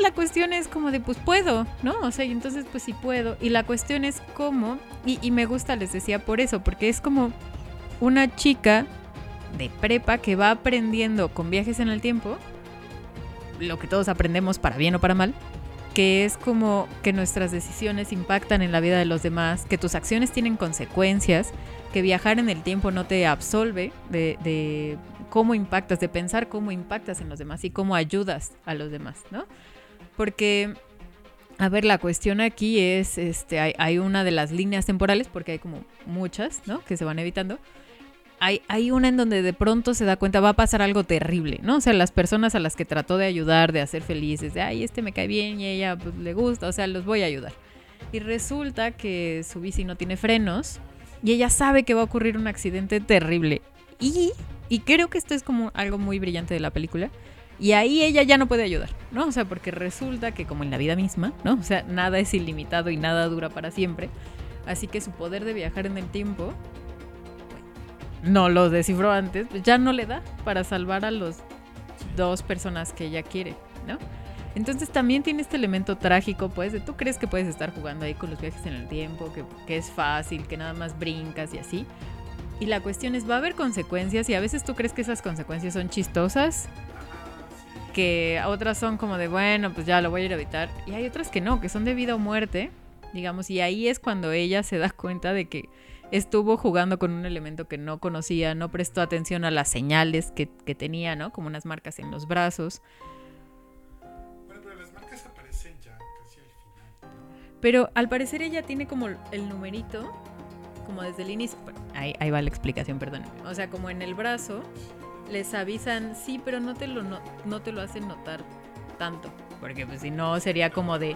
la cuestión es como de, pues puedo, ¿no? O sea, y entonces pues sí puedo. Y la cuestión es cómo, y, y me gusta, les decía por eso, porque es como una chica de prepa que va aprendiendo con viajes en el tiempo, lo que todos aprendemos para bien o para mal, que es como que nuestras decisiones impactan en la vida de los demás, que tus acciones tienen consecuencias, que viajar en el tiempo no te absolve de, de cómo impactas, de pensar cómo impactas en los demás y cómo ayudas a los demás, ¿no? Porque, a ver, la cuestión aquí es, este, hay, hay una de las líneas temporales, porque hay como muchas, ¿no? Que se van evitando. Hay, hay, una en donde de pronto se da cuenta va a pasar algo terrible, ¿no? O sea, las personas a las que trató de ayudar, de hacer felices, de, ay, este me cae bien y ella pues, le gusta, o sea, los voy a ayudar. Y resulta que su bici no tiene frenos y ella sabe que va a ocurrir un accidente terrible. Y, y creo que esto es como algo muy brillante de la película. Y ahí ella ya no puede ayudar, ¿no? O sea, porque resulta que como en la vida misma, ¿no? O sea, nada es ilimitado y nada dura para siempre. Así que su poder de viajar en el tiempo no lo descifró antes, pues ya no le da para salvar a los dos personas que ella quiere, ¿no? Entonces también tiene este elemento trágico, pues, de tú crees que puedes estar jugando ahí con los viajes en el tiempo, que, que, es fácil, que nada más brincas y así. Y la cuestión es, va a haber consecuencias y a veces tú crees que esas consecuencias son chistosas, que otras son como de, bueno, pues ya lo voy a ir a evitar. Y hay otras que no, que son de vida o muerte, digamos, y ahí es cuando ella se da cuenta de que estuvo jugando con un elemento que no conocía, no prestó atención a las señales que, que tenía, ¿no? Como unas marcas en los brazos. Bueno, pero las marcas aparecen ya casi al final. ¿no? Pero al parecer ella tiene como el numerito, como desde el inicio. Bueno, ahí, ahí va la explicación, perdón. O sea, como en el brazo, les avisan, sí, pero no te lo, no, te lo hacen notar tanto. Porque pues si no sería como de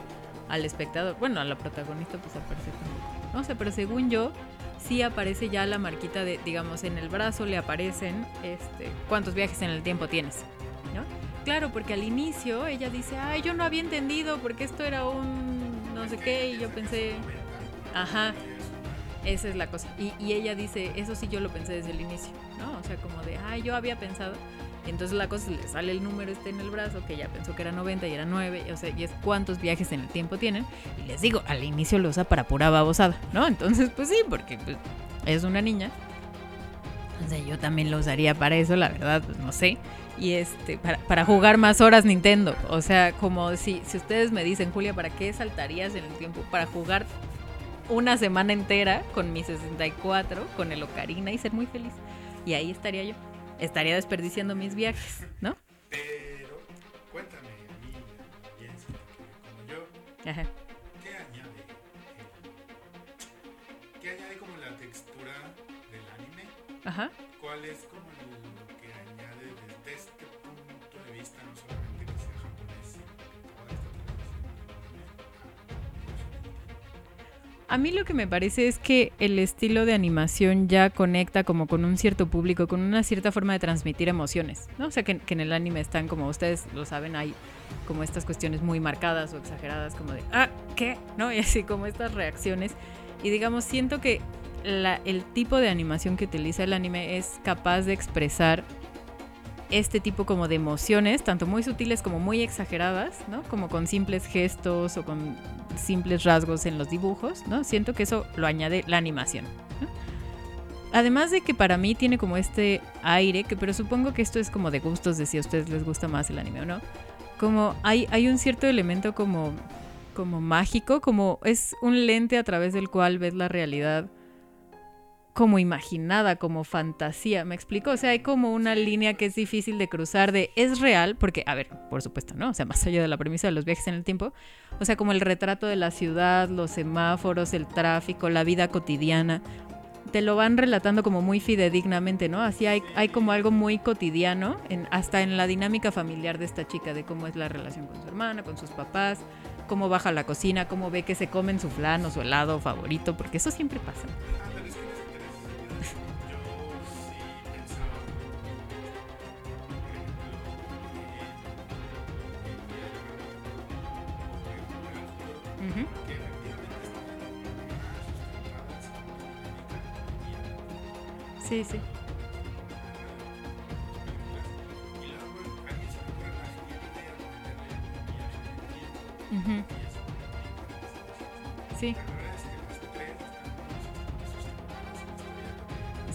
al espectador, bueno, a la protagonista pues aparece como, no sé, pero según yo, sí aparece ya la marquita de, digamos, en el brazo le aparecen este, cuántos viajes en el tiempo tienes, ¿no? Claro, porque al inicio ella dice, ay, yo no había entendido porque esto era un no sé qué y yo pensé, ajá, esa es la cosa. Y, y, ella dice, eso sí yo lo pensé desde el inicio, ¿no? O sea, como de, ay, yo había pensado. Entonces la cosa le sale el número este en el brazo, que ella pensó que era 90 y era 9, o sea, y es cuántos viajes en el tiempo tienen. Y les digo, al inicio lo usa para pura babosada, ¿no? Entonces, pues sí, porque pues, es una niña. O sea, yo también lo usaría para eso, la verdad, pues no sé. Y este, para, para jugar más horas Nintendo. O sea, como si, si ustedes me dicen, Julia, ¿para qué saltarías en el tiempo? Para jugar una semana entera con mi 64, con el Ocarina y ser muy feliz. Y ahí estaría yo. Estaría desperdiciando mis viajes, ¿no? Pero cuéntame a mí, a la audiencia, que como yo, Ajá. ¿qué añade? ¿Qué añade como la textura del anime? Ajá. ¿Cuál es como A mí lo que me parece es que el estilo de animación ya conecta como con un cierto público, con una cierta forma de transmitir emociones, ¿no? O sea, que, en el anime están, como ustedes lo saben, hay como estas cuestiones muy marcadas o exageradas, como de, ah, ¿qué? ¿No? (laughs) Y así como estas reacciones. Y digamos, siento que la, el tipo de animación que utiliza el anime es capaz de expresar este tipo como de emociones, tanto muy sutiles como muy exageradas, ¿no? Como con simples gestos o con simples rasgos en los dibujos, ¿no? Siento que eso lo añade la animación. Además de que para mí tiene como este aire, que pero supongo que esto es como de gustos, de si a ustedes les gusta más el anime o no. Como hay, hay un cierto elemento como, como mágico, como es un lente a través del cual ves la realidad como imaginada, como fantasía, ¿me explico? O sea, hay como una línea que es difícil de cruzar de es real, porque, a ver, por supuesto, ¿no? O sea, más allá de la premisa de los viajes en el tiempo, o sea, como el retrato de la ciudad, los semáforos, el tráfico, la vida cotidiana, te lo van relatando como muy fidedignamente, ¿no? Así hay, hay como algo muy cotidiano, en, hasta en la dinámica familiar de esta chica, de cómo es la relación con su hermana, con sus papás, cómo baja a la cocina, cómo ve que se comen su flan o su helado favorito, porque eso siempre pasa. Sustentadas en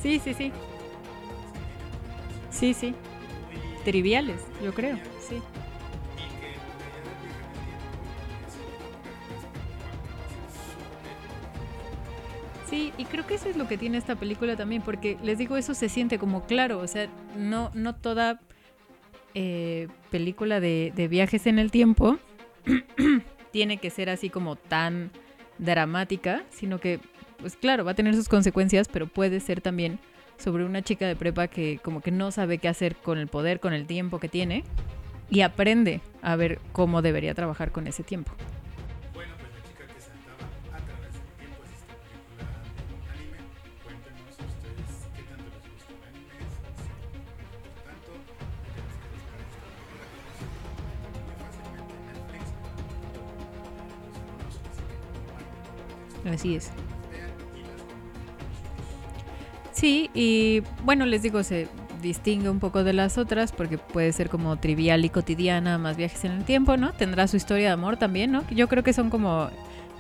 sí, sí, sí. Sí, sí. muy Triviales, yo creo. Sí. Creo que eso es lo que tiene esta película también, porque les digo, eso se siente como claro, o sea, no, no toda eh, película de, de viajes en el tiempo (clears throat) tiene que ser así como tan dramática, sino que, pues claro, va a tener sus consecuencias, pero puede ser también sobre una chica de prepa que como que no sabe qué hacer con el poder, con el tiempo que tiene, y aprende a ver cómo debería trabajar con ese tiempo. Así es. Sí, y bueno, les digo, se distingue un poco de las otras porque puede ser como trivial y cotidiana, más viajes en el tiempo, ¿no? Tendrá su historia de amor también, ¿no? Yo creo que son como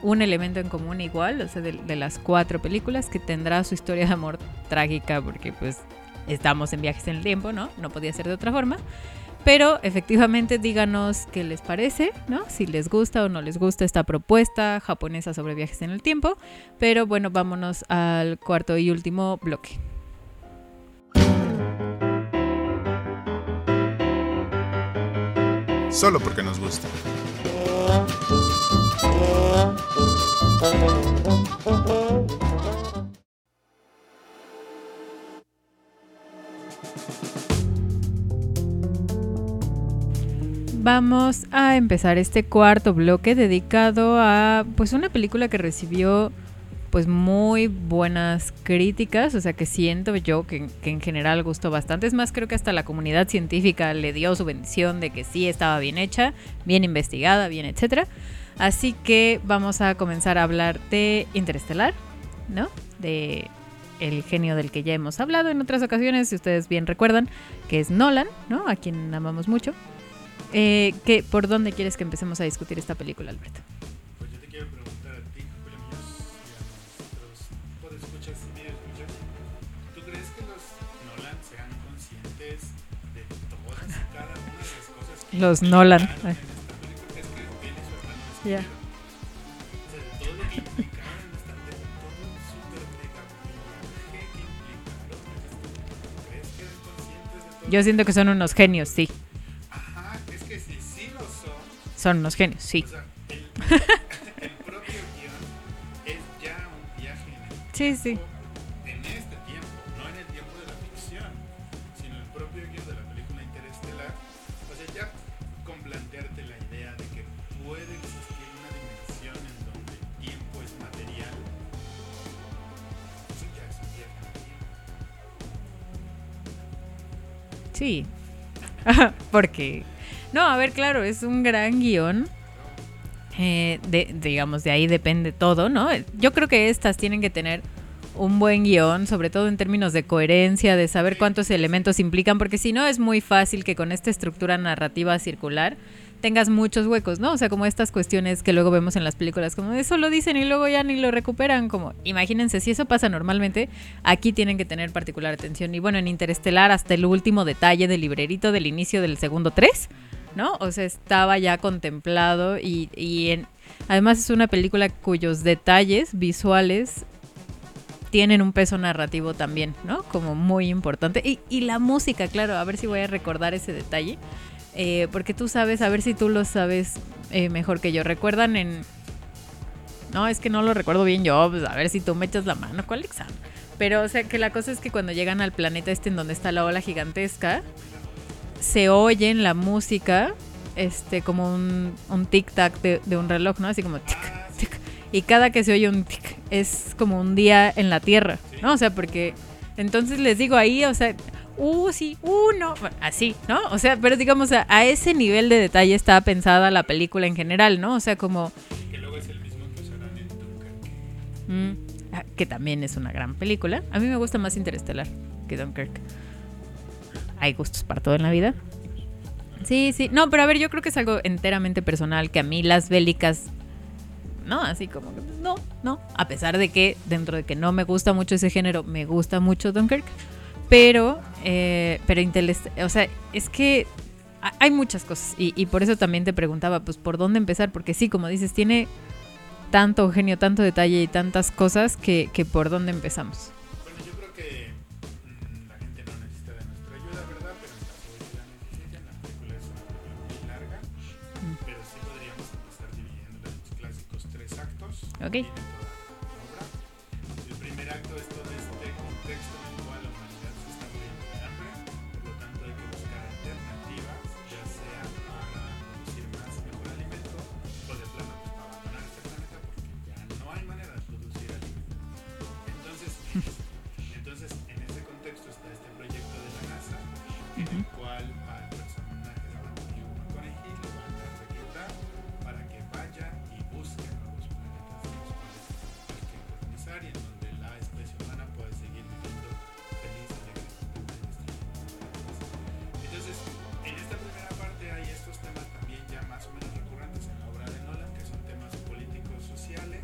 un elemento en común igual, o sea, de, de las cuatro películas, que tendrá su historia de amor trágica porque pues estamos en viajes en el tiempo, ¿no? No podía ser de otra forma. Pero efectivamente díganos qué les parece, ¿no? Si les gusta o no les gusta esta propuesta japonesa sobre viajes en el tiempo. Pero bueno, vámonos al cuarto y último bloque. Solo porque nos gusta. (laughs) Vamos a empezar este cuarto bloque dedicado a pues una película que recibió pues muy buenas críticas, o sea que siento yo que, en general gustó bastante. Es más, creo que hasta la comunidad científica le dio su bendición de que sí estaba bien hecha, bien investigada, bien etcétera. Así que vamos a comenzar a hablar de Interestelar, ¿no? De el genio del que ya hemos hablado en otras ocasiones, si ustedes bien recuerdan, que es Nolan, ¿no? A quien amamos mucho. Eh, ¿qué- ¿Por dónde quieres que empecemos a discutir esta película, Alberto? Pues yo te quiero preguntar a ti, Julio Muñoz, y a nuestros podescuchas y videoescuchas, ¿tú crees que los Nolan sean conscientes de todas y cada una de las cosas que (laughs) Los Nolan. en esta película? Es que él y su hermano Ya. escribieron. O sea, de todo lo que implicaron en esta de todo el súper mega viaje que implicaron en esta película. ¿Crees que eran conscientes de todo? Yo siento que son unos genios, sí. Son, unos genios, sí. o sea, el, (laughs) el propio guion es ya un viaje en el Sí, sí. en este tiempo, no en el tiempo de la ficción, sino el propio guion de la película Interestelar. O sea, ya con plantearte la idea de que puede existir una dimensión en donde el tiempo es material, eso ya es un viaje en el tiempo. Sí. (laughs) Porque. No, a ver, claro, es un gran guion. Eh, digamos, de ahí depende todo, ¿no? Yo creo que estas tienen que tener un buen guion, sobre todo en términos de coherencia, de saber cuántos elementos implican, porque si no es muy fácil que con esta estructura narrativa circular tengas muchos huecos, ¿no? O sea, como estas cuestiones que luego vemos en las películas, como eso lo dicen y luego ya ni lo recuperan, como imagínense, si eso pasa normalmente, aquí tienen que tener particular atención. Y bueno, en Interestelar hasta el último detalle del librerito del inicio del segundo 3, ¿no? O sea, estaba ya contemplado y, y en, además es una película cuyos detalles visuales tienen un peso narrativo también, ¿no? Como muy importante. Y, y la música, claro, a ver si voy a recordar ese detalle. Eh, porque tú sabes, a ver si tú lo sabes eh, mejor que yo. ¿Recuerdan en...? No, es que no lo recuerdo bien yo. Pues a ver si tú me echas la mano. ¿Cuál examen? Pero, o sea, que la cosa es que cuando llegan al planeta este en donde está la ola gigantesca, se oye en la música este como un, un tic-tac de, de un reloj, ¿no? Así como tic, tic. Y cada que se oye un tic es como un día en la Tierra, ¿no? O sea, porque entonces les digo ahí, o sea, uh, sí, uh, no, bueno, así, ¿no? O sea, pero digamos, a, a ese nivel de detalle está pensada la película en general, ¿no? O sea, como... Que luego es el mismo que usarán en Dunkerque. mm, ah, que también es una gran película. A mí me gusta más Interestelar que Dunkirk. Hay gustos para todo en la vida. Sí, sí. No, pero a ver, yo creo que es algo enteramente personal, que a mí las bélicas, no, así como, no, no. A pesar de que dentro de que no me gusta mucho ese género, me gusta mucho Dunkirk. Pero, eh, pero, o sea, es que hay muchas cosas y, y, por eso también te preguntaba, pues, ¿por dónde empezar? Porque sí, como dices, tiene tanto genio, tanto detalle y tantas cosas que, que por dónde empezamos. Actos.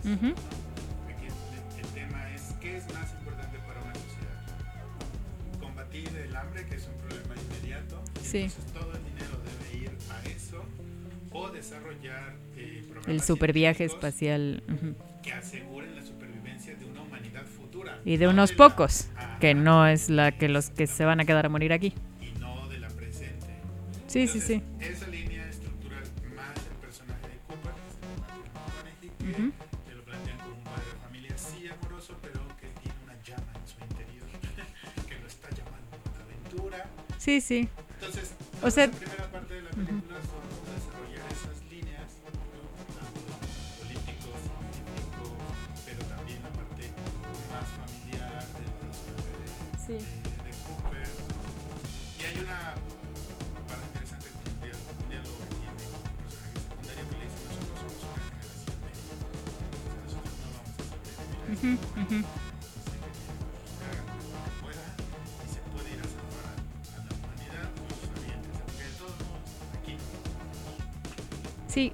Uh -huh. Aquí el, el tema es qué es más importante para una sociedad. Combatir el hambre, que es un problema inmediato. Sí. Entonces todo el dinero debe ir a eso o desarrollar eh, programas El super viaje científicos espacial. ujú. que aseguren la supervivencia de una humanidad futura. Y de no unos la- pocos, Ajá, que no es la que los que se van a quedar a morir aquí. Y no de la presente. Sí, sí, sí. Sí, sí. Entonces, O sea-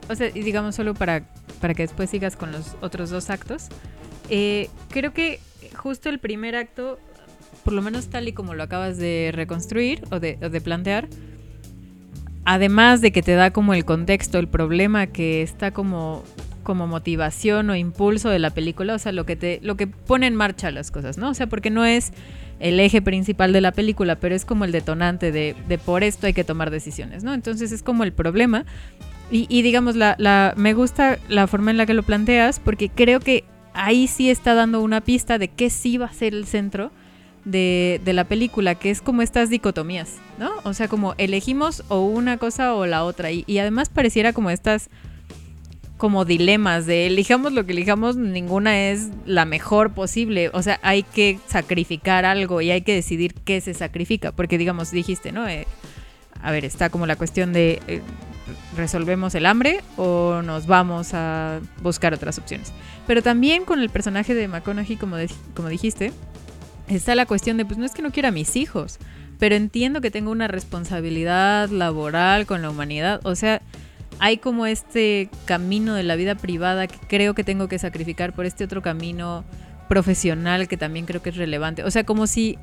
o sea, y digamos solo para, para que después sigas con los otros dos actos. eh, creo que justo el primer acto, por lo menos tal y como lo acabas de reconstruir o de, o de plantear, además de que te da como el contexto, el problema que está como, como motivación o impulso de la película, o sea, lo que te, lo que pone en marcha las cosas, ¿no? O sea, porque no es el eje principal de la película, pero es como el detonante de, de por esto hay que tomar decisiones, ¿no? Entonces es como el problema. Y, y digamos, la, la, me gusta la forma en la que lo planteas, porque creo que ahí sí está dando una pista de qué sí va a ser el centro de, de la película, que es como estas dicotomías, ¿no? O sea, como elegimos o una cosa o la otra. Y, además pareciera como estas como dilemas de elijamos lo que elijamos, ninguna es la mejor posible. O sea, hay que sacrificar algo y hay que decidir qué se sacrifica. Porque, digamos, dijiste, ¿no? Eh, a ver, está como la cuestión de eh, resolvemos el hambre o nos vamos a buscar otras opciones. Pero también con el personaje de McConaughey, como, como dijiste, está la cuestión de, pues no es que no quiera a mis hijos, pero entiendo que tengo una responsabilidad laboral con la humanidad. O sea, hay como este camino de la vida privada que creo que tengo que sacrificar por este otro camino profesional que también creo que es relevante. O sea, como si...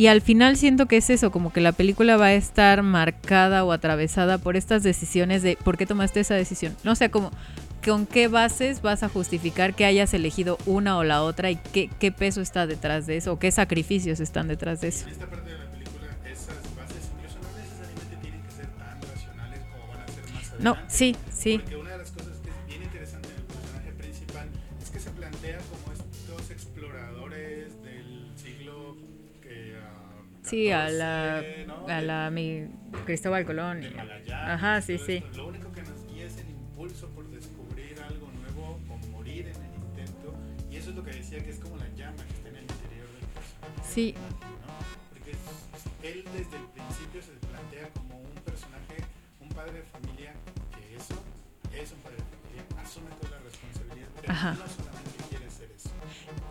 Y al final siento que es eso, como que la película va a estar marcada o atravesada por estas decisiones de por qué tomaste esa decisión. No o sea, como con qué bases vas a justificar que hayas elegido una o la otra y qué, qué peso está detrás de eso o qué sacrificios están detrás de eso. en esta parte de la película esas bases incluso no necesariamente tienen que ser tan racionales como van a ser más adelante. No, sí, sí. Porque una Sí, a 14, la, ¿no? a la mi Cristóbal Colón. y- Magallanes, Ajá, sí, sí. esto. Lo único que nos guía es el impulso por descubrir algo nuevo o morir en el intento. Y eso es lo que decía que es como la llama que está en el interior del personaje. Sí. ¿no? Porque él desde el principio se plantea como un personaje, un padre de familia, que eso es un padre de familia, asume toda la responsabilidad, pero Ajá. no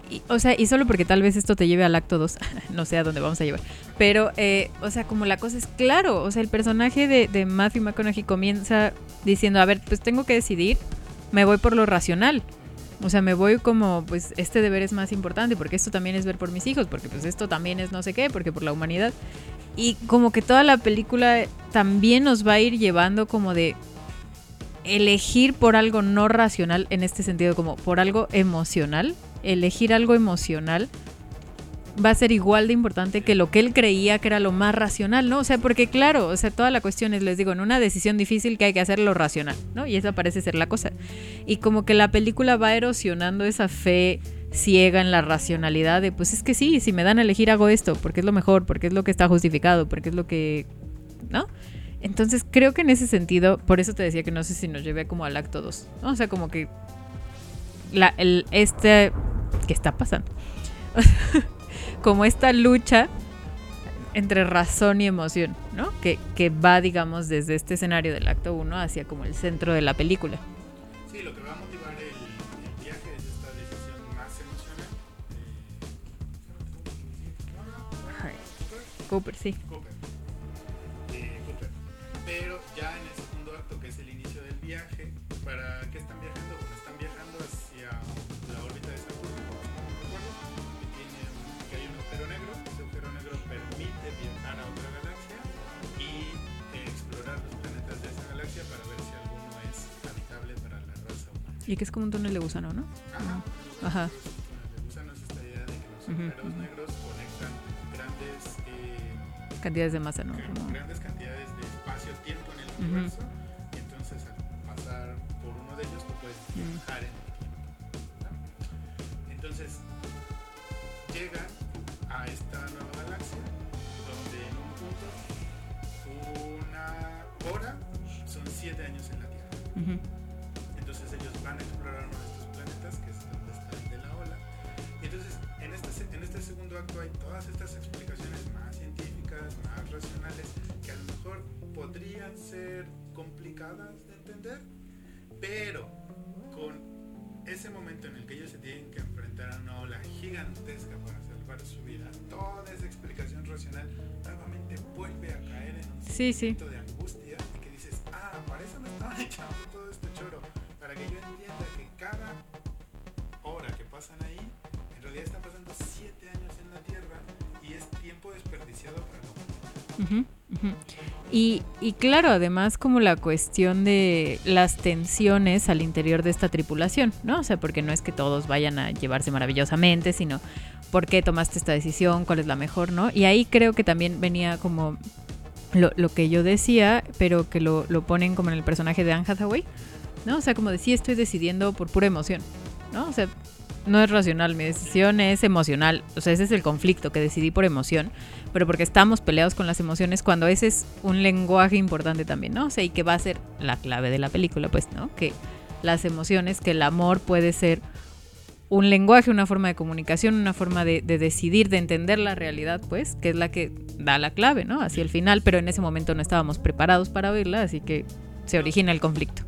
y, o sea, y solo porque tal vez esto te lleve al acto 2, (laughs) no sé a dónde vamos a llevar, pero, eh, o sea, como la cosa es claro, o sea, el personaje de, de Matthew McConaughey comienza diciendo, a ver, pues tengo que decidir, me voy por lo racional. O sea, me voy como, pues este deber es más importante, porque esto también es ver por mis hijos, porque pues esto también es no sé qué, porque por la humanidad. Y como que toda la película también nos va a ir llevando como de elegir por algo no racional, en este sentido, como por algo emocional, elegir algo emocional va a ser igual de importante que lo que él creía que era lo más racional, ¿no? O sea, porque claro, o sea, toda la cuestión es, les digo, en una decisión difícil que hay que hacer lo racional, ¿no? Y esa parece ser la cosa. Y como que la película va erosionando esa fe ciega en la racionalidad de, pues es que sí, si me dan a elegir hago esto, porque es lo mejor, porque es lo que está justificado, porque es lo que, ¿no? Entonces creo que en ese sentido, por eso te decía que no sé si nos lleve como al acto 2, ¿no? O sea, como que la, el, este, ¿qué está pasando? (laughs) como esta lucha entre razón y emoción, ¿no? Que, que, va, digamos, desde este escenario del acto 1 hacia como el centro de la película. Sí, lo que va a motivar el, el viaje es esta decisión más emocional. Eh, Cooper, sí. Y que es como un túnel de gusano, ¿no? Ajá. Ajá. Me gusta esta idea de que los agujeros negros conectan grandes, eh, Cantidades de masa, ¿no? Como- grandes cantidades de espacio-tiempo en el Ujú. universo. Y entonces al pasar por uno de ellos tú puedes viajar en el tiempo. ¿no? Entonces llegan a esta nueva galaxia donde en un punto una hora son siete años en la Tierra. Ellos van a explorar uno de estos planetas, que es donde está el de la ola. Y entonces en este, en este segundo acto hay todas estas explicaciones más científicas, más racionales, que a lo mejor podrían ser complicadas de entender, pero con ese momento en el que ellos se tienen que enfrentar a una ola gigantesca para salvar su vida, toda esa explicación racional nuevamente vuelve a caer en un Sí, sí. de desperdiciado para la. Y, y claro, además como la cuestión de las tensiones al interior de esta tripulación, ¿no? O sea, porque no es que todos vayan a llevarse maravillosamente, sino por qué tomaste esta decisión, cuál es la mejor, ¿no? Y ahí creo que también venía como lo, que yo decía, pero que lo, lo ponen como en el personaje de Anne Hathaway, ¿no? O sea, como de sí estoy decidiendo por pura emoción, ¿no? O sea, no es racional, mi decisión es emocional. O sea, ese es el conflicto, que decidí por emoción, pero porque estamos peleados con las emociones cuando ese es un lenguaje importante también, ¿no? O sea, y que va a ser la clave de la película, pues, ¿no? Que las emociones, que el amor puede ser un lenguaje, una forma de comunicación, una forma de, de decidir, de entender la realidad, pues, que es la que da la clave, ¿no? Hacia el final, pero en ese momento no estábamos preparados para oírla, así que se origina el conflicto.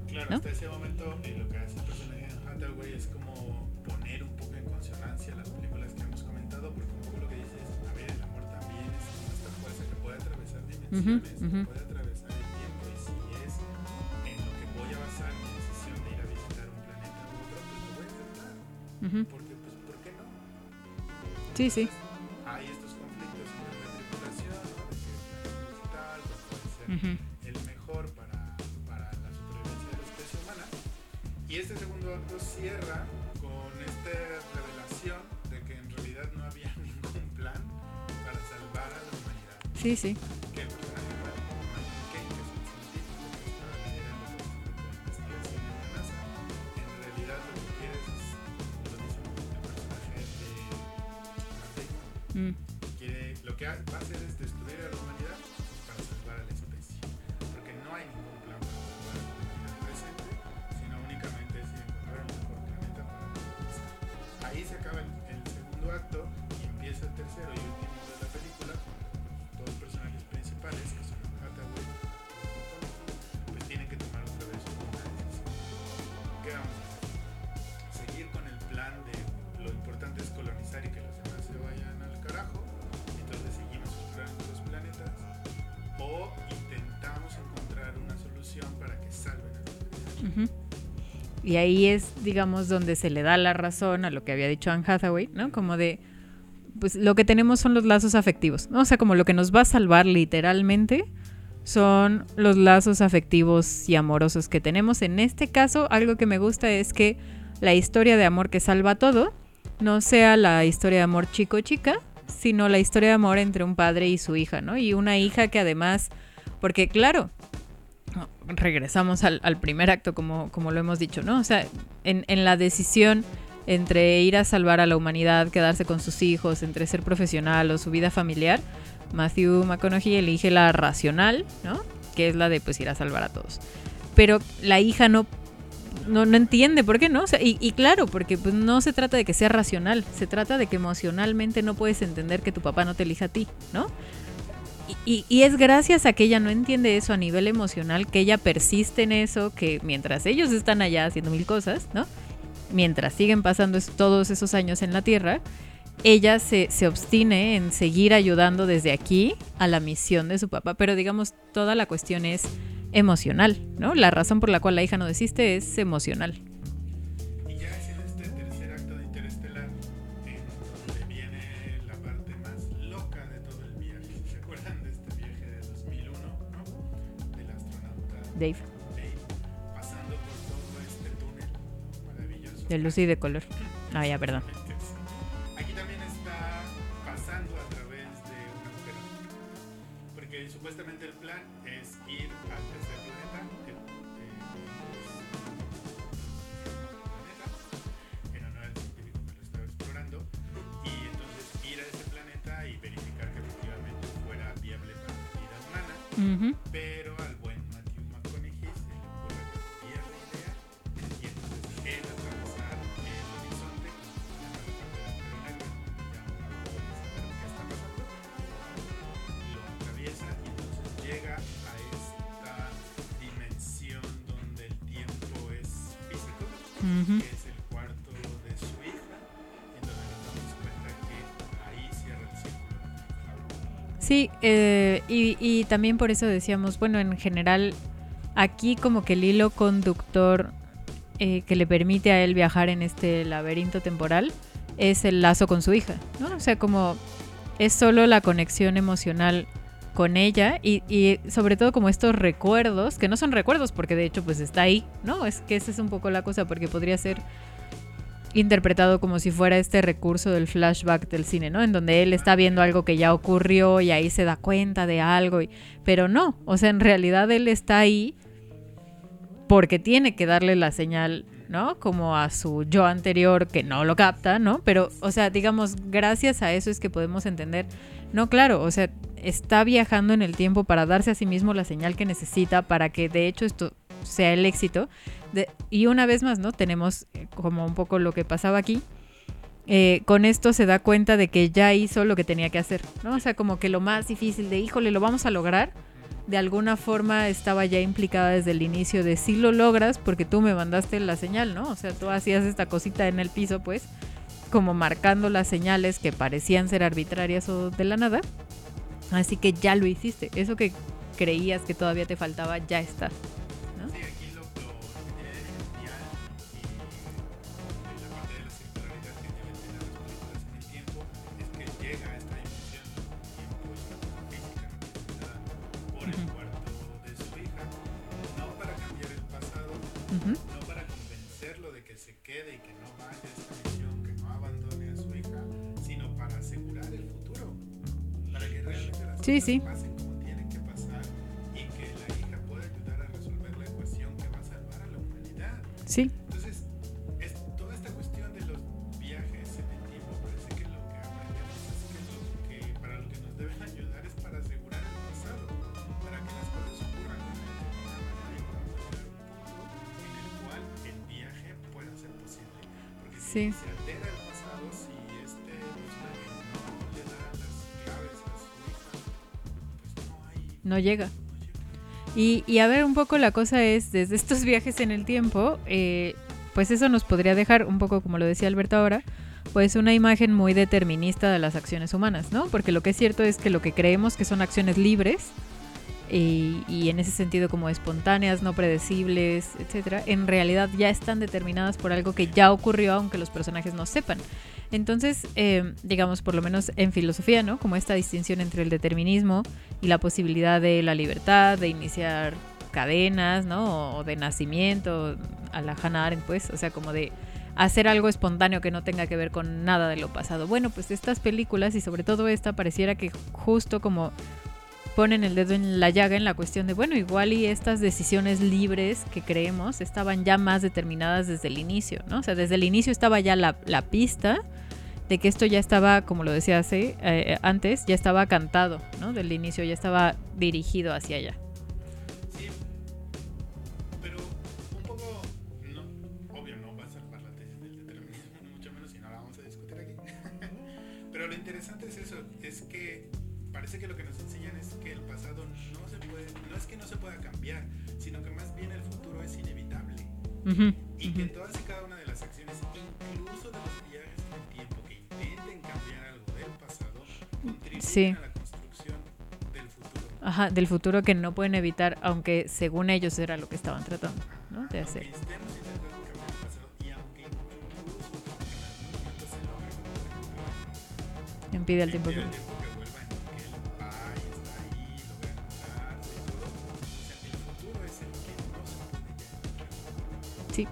Dimensiones, que ujú. puede atravesar el tiempo, y si es en lo que voy a basar mi decisión de ir a visitar un planeta u otro, pues lo voy a intentar, Ujú. porque pues, ¿por qué no? Sí, sí. Hay estos conflictos entre la tripulación, ¿no? de que el planeta visitar, pues puede ser el mejor para, para la supervivencia de la especie humana. Y este segundo acto cierra con esta revelación de que en realidad no había (laughs) ningún plan para salvar a la humanidad. Sí, sí. Que va a hacer es destruir a la humanidad para salvar a la especie. Porque no hay ningún plan para salvar a la humanidad presente, sino únicamente es encontrar un mejor planeta para conquistar. Ahí se acaba el, el segundo acto y empieza el tercero y último Y ahí es, digamos, donde se le da la razón a lo que había dicho Anne Hathaway, ¿no? Como de, pues lo que tenemos son los lazos afectivos, ¿no? O sea, como lo que nos va a salvar literalmente son los lazos afectivos y amorosos que tenemos. En este caso, algo que me gusta es que la historia de amor que salva todo no sea la historia de amor chico-chica, sino la historia de amor entre un padre y su hija, ¿no? Y una hija que además, porque claro, regresamos al, al primer acto, como, como lo hemos dicho, ¿no? O sea, en, en la decisión entre ir a salvar a la humanidad, quedarse con sus hijos, entre ser profesional o su vida familiar, Matthew McConaughey elige la racional, ¿no? Que es la de pues ir a salvar a todos. Pero la hija no, no, no entiende por qué no. O sea, y, y claro, porque pues, no se trata de que sea racional, se trata de que emocionalmente no puedes entender que tu papá no te elija a ti, ¿no? Y, y- es gracias a que ella no entiende eso a nivel emocional, que ella persiste en eso, que mientras ellos están allá haciendo mil cosas, ¿no? Mientras siguen pasando todos esos años en la Tierra, ella se, se obstine en seguir ayudando desde aquí a la misión de su papá. Pero digamos, toda la cuestión es emocional, ¿no? La razón por la cual la hija no desiste es emocional. De luz y de color. Ah, ya, perdón. Y, también por eso decíamos, bueno, en general, aquí como que el hilo conductor eh, que le permite a él viajar en este laberinto temporal es el lazo con su hija, ¿no? O sea, como es solo la conexión emocional con ella y, y sobre todo como estos recuerdos, que no son recuerdos porque de hecho pues está ahí, ¿no? Es que esa es un poco la cosa porque podría ser interpretado como si fuera este recurso del flashback del cine, ¿no? En donde él está viendo algo que ya ocurrió y ahí se da cuenta de algo, pero no, o sea, en realidad él está ahí porque tiene que darle la señal, ¿no? Como a su yo anterior que no lo capta, ¿no? Pero, o sea, digamos, gracias a eso es que podemos entender, no, claro, o sea, está viajando en el tiempo para darse a sí mismo la señal que necesita para que de hecho esto sea el éxito. Y una vez más, ¿no? Tenemos eh, como un poco lo que pasaba aquí. Eh, con esto se da cuenta de que ya hizo lo que tenía que hacer, ¿no? O sea, como que lo más difícil de, híjole, lo vamos a lograr, de alguna forma estaba ya implicada desde el inicio de si lo logras porque tú me mandaste la señal, ¿no? O sea, tú hacías esta cosita en el piso, pues, como marcando las señales que parecían ser arbitrarias o de la nada. Así que ya lo hiciste. Eso que creías que todavía te faltaba ya está. Sí, sí. pasen como tienen que pasar y que la hija pueda ayudar a resolver la ecuación que va a salvar a la humanidad. Sí, Entonces, es, toda esta cuestión de los viajes en el tiempo parece que lo que aprendemos es que, lo que para lo que nos deben ayudar es para asegurar el pasado, para que las cosas ocurran de una determinada manera y podamos llegar a un punto en el cual el viaje pueda ser posible. Porque Sí. si no llega. Y, y a ver, un poco la cosa es, desde estos (laughs) viajes en el tiempo, eh, pues eso nos podría dejar, un poco como lo decía Alberto ahora, pues una imagen muy determinista de las acciones humanas, ¿no? Porque lo que es cierto es que lo que creemos que son acciones libres, y, y en ese sentido como espontáneas, no predecibles, etcétera, en realidad ya están determinadas por algo que ya ocurrió aunque los personajes no sepan. Entonces, eh, digamos, por lo menos en filosofía, ¿no? Como esta distinción entre el determinismo y la posibilidad de la libertad, de iniciar cadenas, ¿no? O de nacimiento, a la Hannah Arendt, pues, o sea, como de hacer algo espontáneo que no tenga que ver con nada de lo pasado. Bueno, pues estas películas y sobre todo esta pareciera que justo como ponen el dedo en la llaga en la cuestión de, bueno, igual y estas decisiones libres que creemos estaban ya más determinadas desde el inicio, ¿no? O sea, desde el inicio estaba ya la, la pista de que esto ya estaba, como lo decía hace, eh, antes, ya estaba cantado, ¿no? Del inicio ya estaba dirigido hacia allá. Sí, pero un poco, no, obvio no va a salvar la tesis del determinismo, ni mucho menos, y no la vamos a discutir aquí. (laughs) pero lo interesante es eso, es que parece que lo que nos enseñan es que el pasado no se puede, no es que no se pueda cambiar, sino que más bien el futuro es inevitable. Y Sí. a la construcción del futuro. Ajá, del futuro que no pueden evitar, aunque según ellos era lo que estaban tratando, ¿no? De hacer. Impide el tiempo. que-. Sí.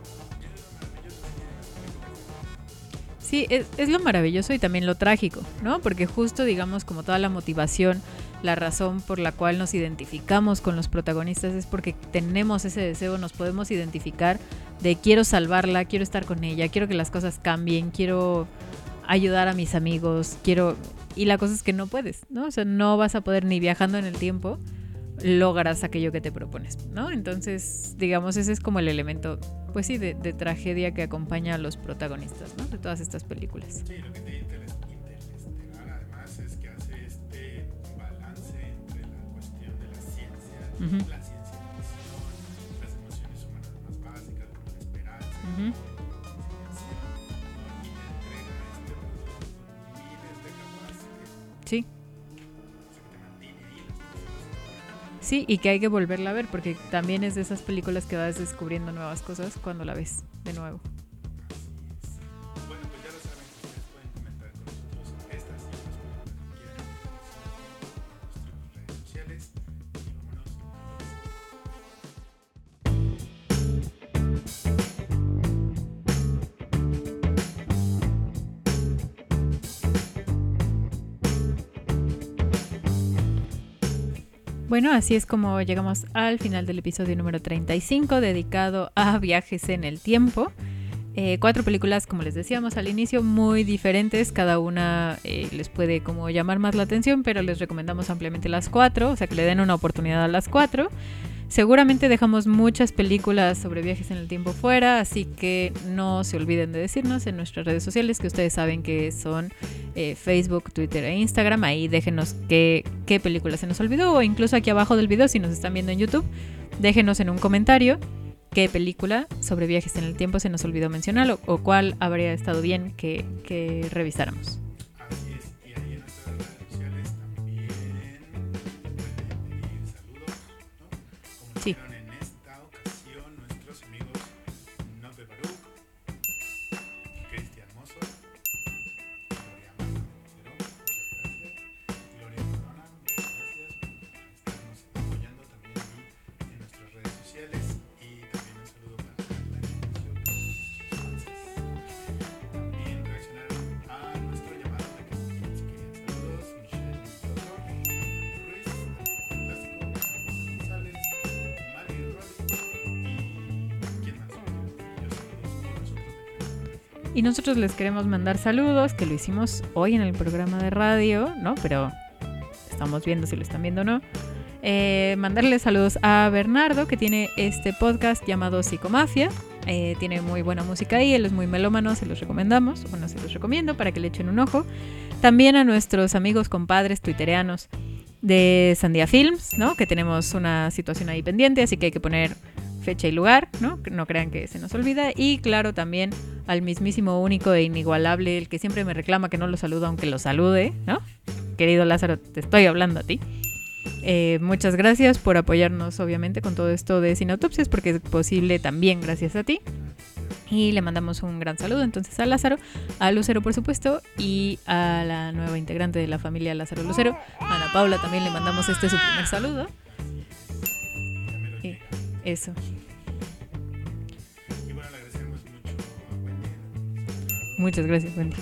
Sí, es, es lo maravilloso y también lo trágico, ¿no? Porque justo, digamos, como toda la motivación, la razón por la cual nos identificamos con los protagonistas es porque tenemos ese deseo, nos podemos identificar de quiero salvarla, quiero estar con ella, quiero que las cosas cambien, quiero ayudar a mis amigos, quiero... Y la cosa es que no puedes, ¿no? O sea, no vas a poder ni viajando en el tiempo logras aquello que te propones, ¿no? Entonces, digamos, ese es como el elemento, pues sí, de, de tragedia que acompaña a los protagonistas, ¿no? De todas estas películas. Sí, lo que te interes- interestelar además es que hace este balance entre la cuestión de la ciencia, Ujú. la ciencia ficción, las emociones humanas más básicas como la esperanza, Ujú. la sí, y que hay que volverla a ver porque también es de esas películas que vas descubriendo nuevas cosas cuando la ves de nuevo. Así es como llegamos al final del episodio número 35 dedicado a viajes en el tiempo. Eh, cuatro películas, como les decíamos al inicio, muy diferentes. Cada una eh, les puede como llamar más la atención, pero les recomendamos ampliamente las cuatro, o sea que le den una oportunidad a las cuatro. Seguramente dejamos muchas películas sobre viajes en el tiempo fuera, así que no se olviden de decirnos en nuestras redes sociales, que ustedes saben que son eh, Facebook, Twitter e Instagram. Ahí déjenos qué, qué película se nos olvidó, o incluso aquí abajo del video, si nos están viendo en YouTube, déjenos en un comentario qué película sobre viajes en el tiempo se nos olvidó mencionar o, o cuál habría estado bien que, que revisáramos. Y nosotros les queremos mandar saludos, que lo hicimos hoy en el programa de radio, ¿no? Pero estamos viendo si lo están viendo o no. Eh, mandarle saludos a Bernardo, que tiene este podcast llamado Psicomafia. Eh, tiene muy buena música ahí, él es muy melómano, se los recomendamos, bueno, se los recomiendo para que le echen un ojo. También a nuestros amigos compadres twittereanos de Sandia Films, ¿no? Que tenemos una situación ahí pendiente, así que hay que poner fecha y lugar, ¿no? No crean que se nos olvida. Y claro, también al mismísimo único e inigualable, el que siempre me reclama que no lo saludo aunque lo salude, ¿no? Querido Lázaro, te estoy hablando a ti. Eh, muchas gracias por apoyarnos, obviamente, con todo esto de Autopsias, porque es posible también gracias a ti. Y le mandamos un gran saludo entonces a Lázaro, a Lucero por supuesto, y a la nueva integrante de la familia Lázaro Lucero, Ana Paula también le mandamos este su primer saludo. Y eso. Muchas gracias, Wendy.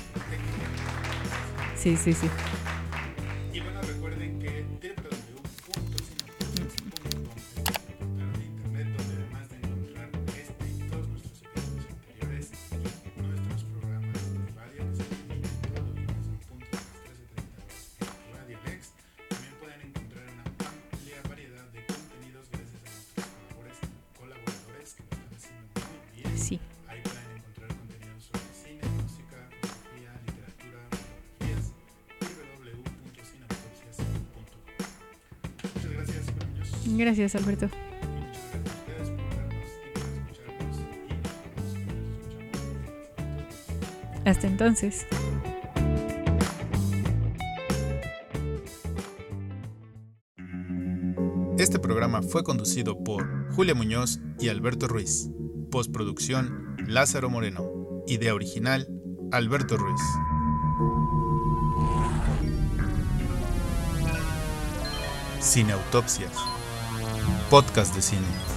Sí, sí, sí. Nos escuchamos. Hasta entonces. Este programa fue conducido por Julia Muñoz y Alberto Ruiz. Postproducción Lázaro Moreno. Idea original Alberto Ruiz. Cineautopsias. Podcast de cine.